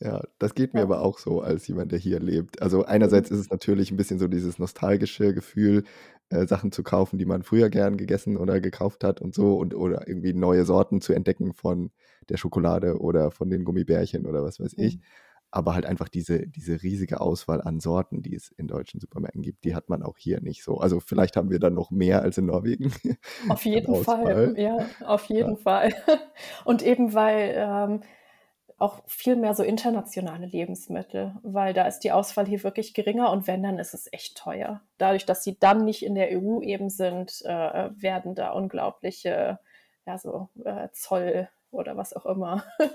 Ja, das geht mir ja. aber auch so als jemand, der hier lebt. Also einerseits ist es natürlich ein bisschen so dieses nostalgische Gefühl, äh, Sachen zu kaufen, die man früher gern gegessen oder gekauft hat und so und oder irgendwie neue Sorten zu entdecken von der Schokolade oder von den Gummibärchen oder was weiß ich. Mhm aber halt einfach diese, diese riesige Auswahl an Sorten, die es in deutschen Supermärkten gibt, die hat man auch hier nicht so. Also vielleicht haben wir dann noch mehr als in Norwegen. Auf jeden Fall, ja, auf jeden ja. Fall. Und eben weil ähm, auch viel mehr so internationale Lebensmittel, weil da ist die Auswahl hier wirklich geringer und wenn, dann ist es echt teuer. Dadurch, dass sie dann nicht in der EU eben sind, äh, werden da unglaubliche ja, so, äh, Zoll oder was auch immer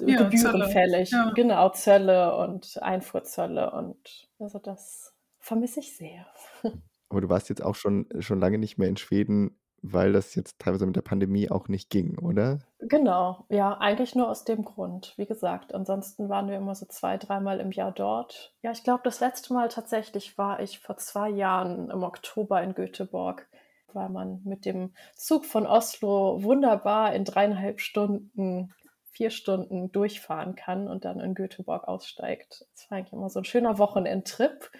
ja, Gebühren Zölle. fällig. Ja. Genau, Zölle und Einfuhrzölle und also das vermisse ich sehr. Aber du warst jetzt auch schon, schon lange nicht mehr in Schweden, weil das jetzt teilweise mit der Pandemie auch nicht ging, oder? Genau, ja, eigentlich nur aus dem Grund. Wie gesagt, ansonsten waren wir immer so zwei, dreimal im Jahr dort. Ja, ich glaube, das letzte Mal tatsächlich war ich vor zwei Jahren im Oktober in Göteborg, weil man mit dem Zug von Oslo wunderbar in dreieinhalb Stunden vier Stunden durchfahren kann und dann in Göteborg aussteigt. Das war eigentlich immer so ein schöner Wochenendtrip.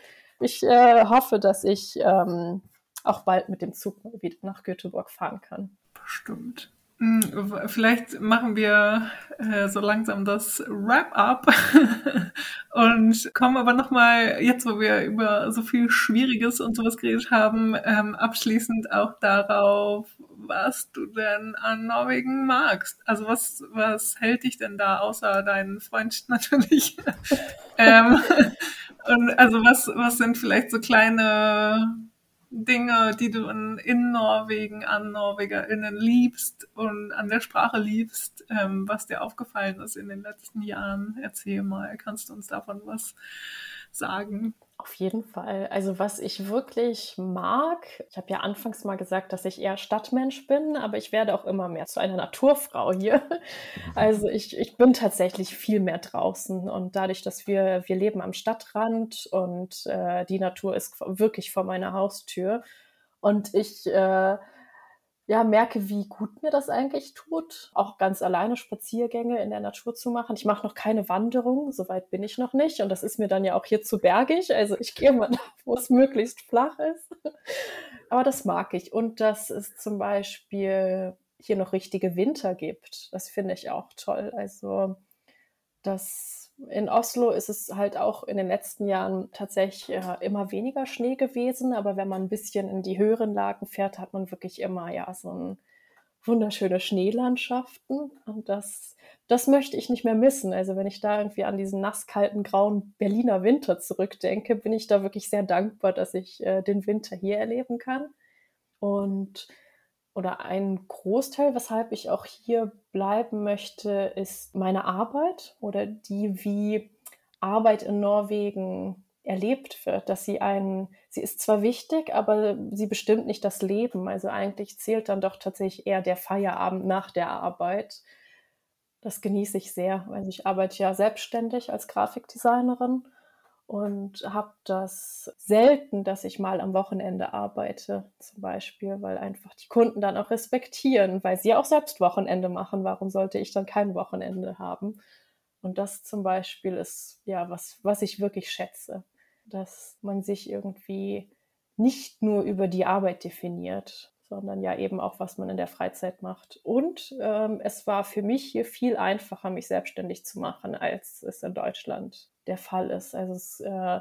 Ich äh, hoffe, dass ich ähm, auch bald mit dem Zug wieder nach Göteborg fahren kann. Bestimmt. Hm, vielleicht machen wir äh, so langsam das Wrap-up und kommen aber nochmal, jetzt wo wir über so viel Schwieriges und sowas geredet haben, ähm, abschließend auch darauf, was du denn an Norwegen magst. Also was, was hält dich denn da, außer deinen Freund natürlich? ähm, und also was, was sind vielleicht so kleine Dinge, die du in, Norwegen an NorwegerInnen liebst und an der Sprache liebst, ähm, was dir aufgefallen ist in den letzten Jahren? Erzähl mal, kannst du uns davon was sagen? Auf jeden Fall. Also was ich wirklich mag, ich habe ja anfangs mal gesagt, dass ich eher Stadtmensch bin, aber ich werde auch immer mehr zu einer Naturfrau hier. Also ich, ich bin tatsächlich viel mehr draußen und dadurch, dass wir, wir leben am Stadtrand und äh, die Natur ist wirklich vor meiner Haustür und ich äh, ja, merke, wie gut mir das eigentlich tut, auch ganz alleine Spaziergänge in der Natur zu machen. Ich mache noch keine Wanderung, soweit bin ich noch nicht. Und das ist mir dann ja auch hier zu bergig. Also ich gehe mal da, wo es möglichst flach ist. Aber das mag ich. Und dass es zum Beispiel hier noch richtige Winter gibt, das finde ich auch toll. Also das in Oslo ist es halt auch in den letzten Jahren tatsächlich äh, immer weniger Schnee gewesen, aber wenn man ein bisschen in die höheren Lagen fährt, hat man wirklich immer ja so ein wunderschöne Schneelandschaften und das, das möchte ich nicht mehr missen. Also wenn ich da irgendwie an diesen nasskalten, grauen Berliner Winter zurückdenke, bin ich da wirklich sehr dankbar, dass ich äh, den Winter hier erleben kann. Und oder ein Großteil, weshalb ich auch hier bleiben möchte, ist meine Arbeit oder die, wie Arbeit in Norwegen erlebt wird, dass sie einen, sie ist zwar wichtig, aber sie bestimmt nicht das Leben. Also eigentlich zählt dann doch tatsächlich eher der Feierabend nach der Arbeit. Das genieße ich sehr. Also ich arbeite ja selbstständig als Grafikdesignerin und habe das selten, dass ich mal am Wochenende arbeite, zum Beispiel, weil einfach die Kunden dann auch respektieren, weil sie auch selbst Wochenende machen. Warum sollte ich dann kein Wochenende haben? Und das zum Beispiel ist ja was, was ich wirklich schätze, dass man sich irgendwie nicht nur über die Arbeit definiert, sondern ja eben auch, was man in der Freizeit macht. Und ähm, es war für mich hier viel einfacher, mich selbstständig zu machen, als es in Deutschland der Fall ist. Also es, äh,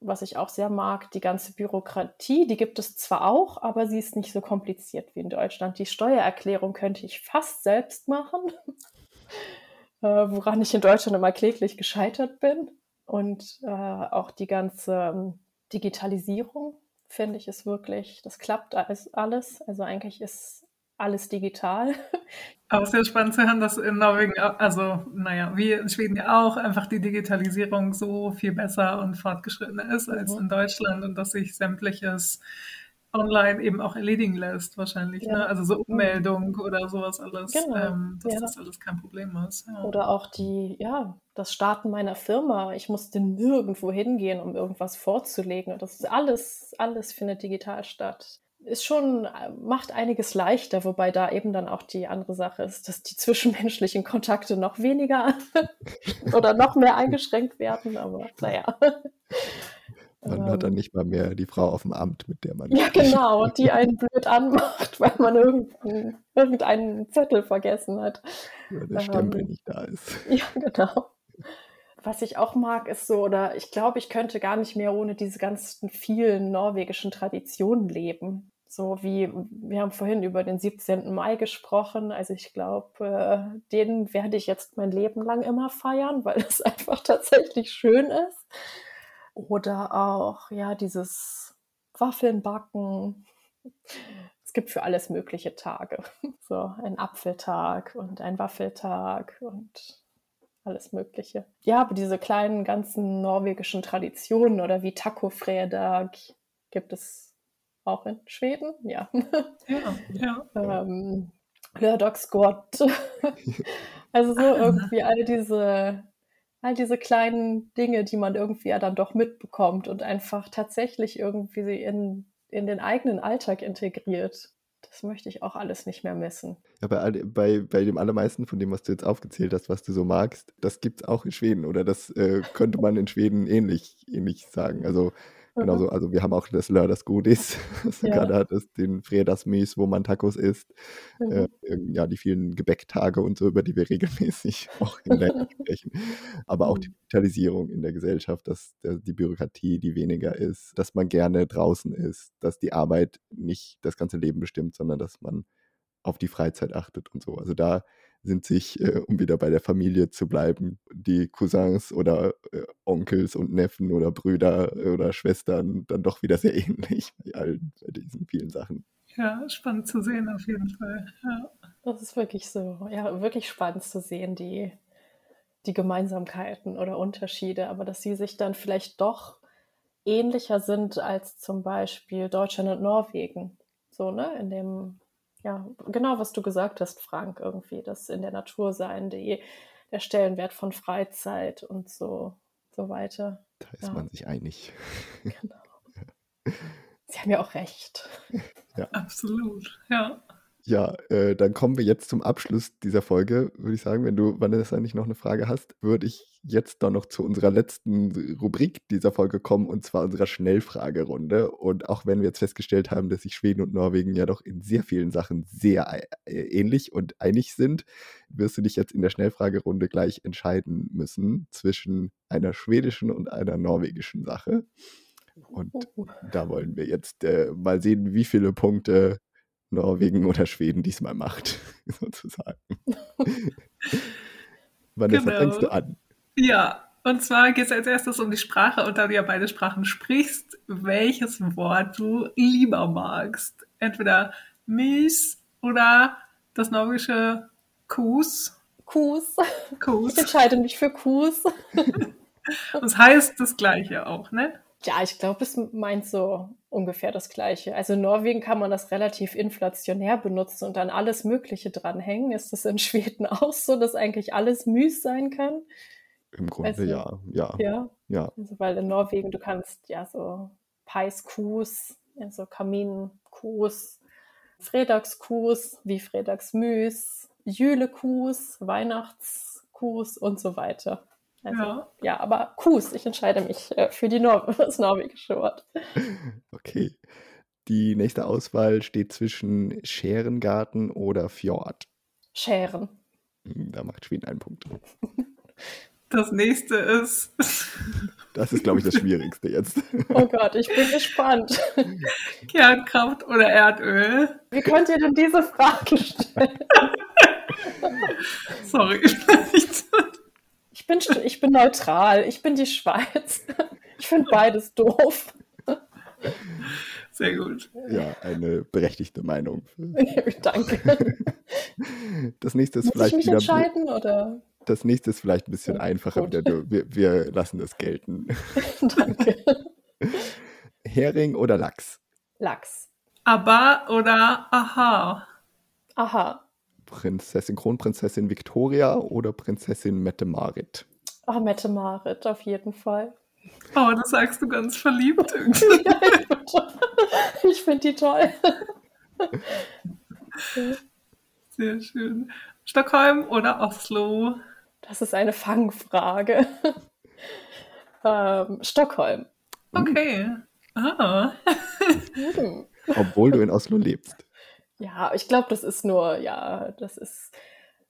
was ich auch sehr mag, die ganze Bürokratie, die gibt es zwar auch, aber sie ist nicht so kompliziert wie in Deutschland. Die Steuererklärung könnte ich fast selbst machen, äh, woran ich in Deutschland immer kläglich gescheitert bin. Und äh, auch die ganze ähm, Digitalisierung finde ich es wirklich, das klappt alles. Also eigentlich ist alles digital. Aber es ist ja spannend zu hören, dass in Norwegen, also naja, wie in Schweden ja auch, einfach die Digitalisierung so viel besser und fortgeschrittener ist als mhm. in Deutschland und dass sich sämtliches online eben auch erledigen lässt, wahrscheinlich. Ja. Ne? Also so mhm. Ummeldung mhm. oder sowas alles, genau. ähm, dass ja. das alles kein Problem ist. Ja. Oder auch die, ja, das Starten meiner Firma. Ich musste nirgendwo hingehen, um irgendwas vorzulegen. Und das ist alles, alles findet digital statt. Ist schon, macht einiges leichter, wobei da eben dann auch die andere Sache ist, dass die zwischenmenschlichen Kontakte noch weniger oder noch mehr eingeschränkt werden. Aber naja. Man hat dann ähm. nicht mal mehr die Frau auf dem Amt, mit der man. Ja, genau, die einen blöd anmacht, weil man irgendeinen, irgendeinen Zettel vergessen hat. Oder der Stempel ähm, nicht da ist. Ja, genau. Was ich auch mag, ist so, oder ich glaube, ich könnte gar nicht mehr ohne diese ganzen vielen norwegischen Traditionen leben. So wie, wir haben vorhin über den 17. Mai gesprochen. Also ich glaube, äh, den werde ich jetzt mein Leben lang immer feiern, weil es einfach tatsächlich schön ist. Oder auch, ja, dieses Waffeln backen. Es gibt für alles mögliche Tage. So ein Apfeltag und ein Waffeltag und alles Mögliche. Ja, aber diese kleinen ganzen norwegischen Traditionen oder wie Taco-Fredag gibt es auch in Schweden, ja. Ja, ja. ähm, Lördagsgott. also so irgendwie all diese all diese kleinen Dinge, die man irgendwie ja dann doch mitbekommt und einfach tatsächlich irgendwie in, in den eigenen Alltag integriert. Das möchte ich auch alles nicht mehr missen. Ja, bei, bei, bei dem allermeisten von dem, was du jetzt aufgezählt hast, was du so magst, das gibt es auch in Schweden oder das äh, könnte man in Schweden ähnlich, ähnlich sagen. Also Genauso, mhm. also wir haben auch das Lördagsgodis, was du ja. gerade hattest, den Fredagsmys, wo man Tacos isst. Äh, mhm. Äh, ja, die vielen Gebecktage und so, über die wir regelmäßig auch in der sprechen. Aber auch die mhm. Digitalisierung in der Gesellschaft, dass der, die Bürokratie, die weniger ist, dass man gerne draußen ist, dass die Arbeit nicht das ganze Leben bestimmt, sondern dass man auf die Freizeit achtet und so. Also da sind sich, äh, um wieder bei der Familie zu bleiben, die Cousins oder äh, Onkels und Neffen oder Brüder oder Schwestern dann doch wieder sehr ähnlich bei allen, bei diesen vielen Sachen. Ja, spannend zu sehen auf jeden Fall. Ja. Das ist wirklich so, ja, wirklich spannend zu sehen, die, die Gemeinsamkeiten oder Unterschiede, aber dass sie sich dann vielleicht doch ähnlicher sind als zum Beispiel Deutschland und Norwegen. So, ne, in dem ja, genau, was du gesagt hast, Frank, irgendwie, das in der Natur sein, die, der Stellenwert von Freizeit und so, so weiter. Da ist ja. man sich einig. Genau. Sie haben ja auch recht. Ja. Absolut, ja. Ja, äh, dann kommen wir jetzt zum Abschluss dieser Folge, würde ich sagen. Wenn du, Vanessa, nicht noch eine Frage hast, würde ich jetzt dann noch zu unserer letzten Rubrik dieser Folge kommen, und zwar unserer Schnellfragerunde. Und auch wenn wir jetzt festgestellt haben, dass sich Schweden und Norwegen ja doch in sehr vielen Sachen sehr äh, ähnlich und einig sind, wirst du dich jetzt in der Schnellfragerunde gleich entscheiden müssen zwischen einer schwedischen und einer norwegischen Sache. Und oh. da wollen wir jetzt äh, mal sehen, wie viele Punkte Norwegen oder Schweden diesmal macht, sozusagen. Vanessa, genau. fängst du an? Ja, und zwar geht es als erstes um die Sprache und da du ja beide Sprachen sprichst, welches Wort du lieber magst. Entweder Mies oder das norwegische Kus. Kus. Kus. Ich entscheide mich für Kus. das heißt das gleiche auch, ne? Ja, ich glaube, es meint so ungefähr das Gleiche. Also in Norwegen kann man das relativ inflationär benutzen und dann alles Mögliche dranhängen. Ist das in Schweden auch so, dass eigentlich alles Müs sein kann? Im Grunde also, ja, ja. Ja. ja. Also, weil in Norwegen du kannst ja so Peiskus, also Kaminkus, Fredagskus, wie Fredagsmüs, Jülekus, Weihnachtskus und so weiter. Also, ja. ja, aber Kus, ich entscheide mich äh, für die Nor das norwegische Wort. Okay. Die nächste Auswahl steht zwischen Scherengarten oder Fjord. Scheren. Hm, da macht Schweden einen Punkt. Das nächste ist. Das ist, glaube ich, das Schwierigste jetzt. Oh Gott, ich bin gespannt. Kernkraft oder Erdöl? Wie könnt ihr denn diese Frage stellen? Sorry, ich bin ich bin, neutral. Ich bin die Schweiz. Ich finde beides doof. Sehr gut. Ja, eine berechtigte Meinung. Danke. Das nächste ist Muss vielleicht ich mich wieder. entscheiden oder? Das nächste ist vielleicht ein bisschen ja, einfacher. Wir, wir lassen das gelten. Danke. Hering oder Lachs? Lachs. Aber oder Aha? Aha. Prinzessin, Kronprinzessin Victoria oder Prinzessin Mette-Marit? Oh, Mette Marit, auf jeden Fall. Oh, das sagst du ganz verliebt. ich finde die toll. Sehr schön. Stockholm oder Oslo? Das ist eine Fangfrage. ähm, Stockholm. Okay. Ah. Hm. Obwohl du in Oslo lebst. Ja, ich glaube, das ist nur, ja, das ist,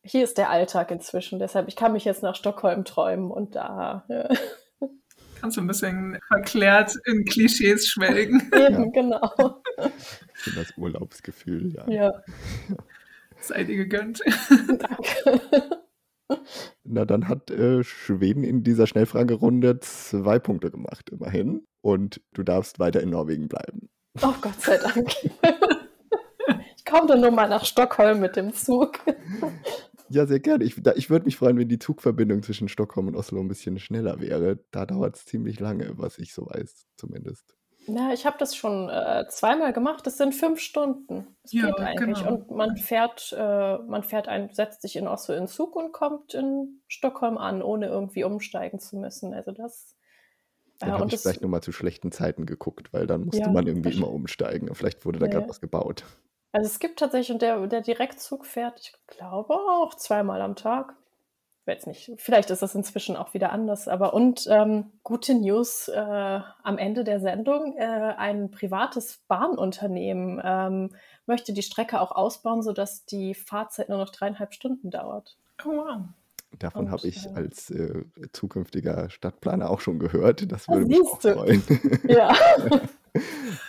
hier ist der Alltag inzwischen. Deshalb, ich kann mich jetzt nach Stockholm träumen und da. Ja. Kannst du ein bisschen verklärt in Klischees schwelgen. Eben, ja. genau. Für das Urlaubsgefühl, ja. Ja. Sei dir gegönnt. Danke. Na, dann hat äh, Schweden in dieser Schnellfragerunde zwei Punkte gemacht, immerhin. Und du darfst weiter in Norwegen bleiben. Oh Gott sei Dank. Ich komme dann nur mal nach Stockholm mit dem Zug. Ja, sehr gerne. Ich, ich würde mich freuen, wenn die Zugverbindung zwischen Stockholm und Oslo ein bisschen schneller wäre. Da dauert es ziemlich lange, was ich so weiß, zumindest. Ja, ich habe das schon äh, zweimal gemacht. Das sind fünf Stunden. Das ja, geht eigentlich. Genau. Und man fährt, äh, man fährt ein, setzt sich in Oslo in Zug und kommt in Stockholm an, ohne irgendwie umsteigen zu müssen. Also das. Dann äh, habe ich vielleicht nur mal zu schlechten Zeiten geguckt, weil dann musste ja, man irgendwie immer umsteigen. Vielleicht wurde da nee. gerade was gebaut. Also es gibt tatsächlich, und der, der Direktzug fährt, ich glaube, auch zweimal am Tag weiß nicht, vielleicht ist das inzwischen auch wieder anders, aber und ähm, gute News äh, am Ende der Sendung, äh, ein privates Bahnunternehmen ähm, möchte die Strecke auch ausbauen, sodass die Fahrzeit nur noch dreieinhalb Stunden dauert. Oh, wow. Davon habe ich äh, als äh, zukünftiger Stadtplaner auch schon gehört. Das würde mich auch freuen. Ja.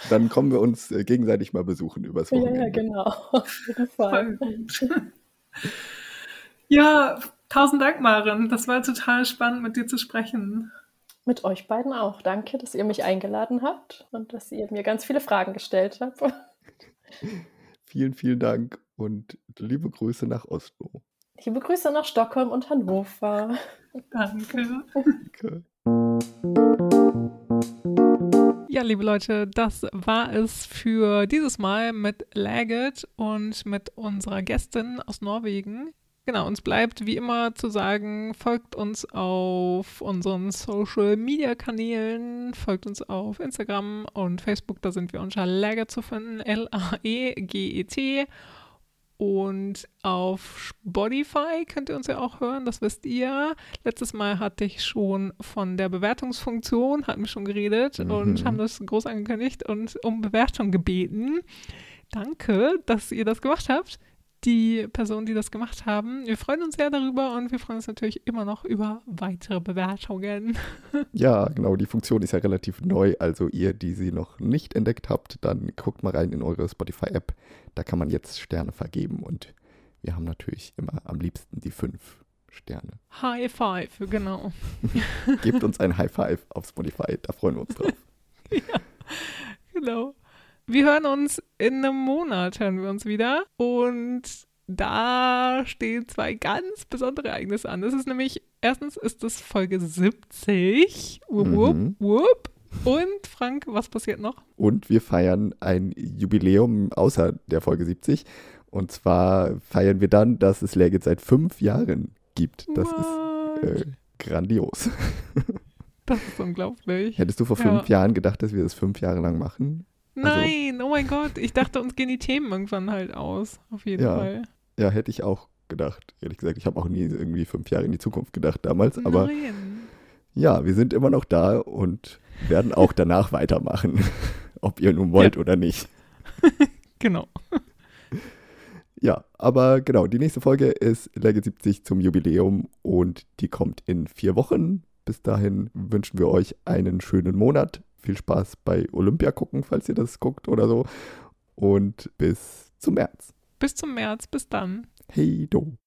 Dann kommen wir uns äh, gegenseitig mal besuchen übers Wochenende. Ja, genau. Auf jeden Fall. Ja, Tausend Dank, Maren. Das war total spannend, mit dir zu sprechen. Mit euch beiden auch. Danke, dass ihr mich eingeladen habt und dass ihr mir ganz viele Fragen gestellt habt. vielen, vielen Dank und liebe Grüße nach Oslo. Liebe Grüße nach Stockholm und Hannover. Danke. Danke. Ja, liebe Leute, das war es für dieses Mal mit Laget und mit unserer Gästin aus Norwegen. Genau, uns bleibt wie immer zu sagen, folgt uns auf unseren Social Media Kanälen, folgt uns auf Instagram und Facebook, da sind wir unter Laget zu finden, L-A-E-G-E-T. Und auf Spotify könnt ihr uns ja auch hören, das wisst ihr. Letztes Mal hatte ich schon von der Bewertungsfunktion, hatten wir schon geredet mhm. und haben das groß angekündigt und um Bewertung gebeten. Danke, dass ihr das gemacht habt die Personen, die das gemacht haben. Wir freuen uns sehr darüber und wir freuen uns natürlich immer noch über weitere Bewertungen. Ja, genau, die Funktion ist ja relativ neu. Also ihr, die sie noch nicht entdeckt habt, dann guckt mal rein in eure Spotify-App. Da kann man jetzt Sterne vergeben und wir haben natürlich immer am liebsten die fünf Sterne. High Five, genau. Gebt uns ein High Five auf Spotify, da freuen wir uns drauf. ja, genau. Wir hören uns in einem Monat, hören wir uns wieder. Und da stehen zwei ganz besondere Ereignisse an. Das ist nämlich, erstens ist es Folge 70. Wupp, wupp, mhm. wupp. Und Frank, was passiert noch? Und wir feiern ein Jubiläum außer der Folge 70. Und zwar feiern wir dann, dass es Legit seit fünf Jahren gibt. Das What? ist äh, grandios. Das ist unglaublich. Hättest du vor fünf ja. Jahren gedacht, dass wir das fünf Jahre lang machen? Also Nein, also, oh mein Gott, ich dachte, uns gehen die Themen irgendwann halt aus, auf jeden ja, Fall. Ja, hätte ich auch gedacht, ehrlich gesagt. Ich habe auch nie irgendwie fünf Jahre in die Zukunft gedacht damals, aber Nein. ja, wir sind immer noch da und werden auch danach weitermachen, ob ihr nun wollt ja. oder nicht. genau. Ja, aber genau, die nächste Folge ist Legge 70 zum Jubiläum und die kommt in vier Wochen. Bis dahin wünschen wir euch einen schönen Monat viel Spaß bei Olympia gucken, falls ihr das guckt oder so. Und bis zum März. Bis zum März, bis dann. Hey do.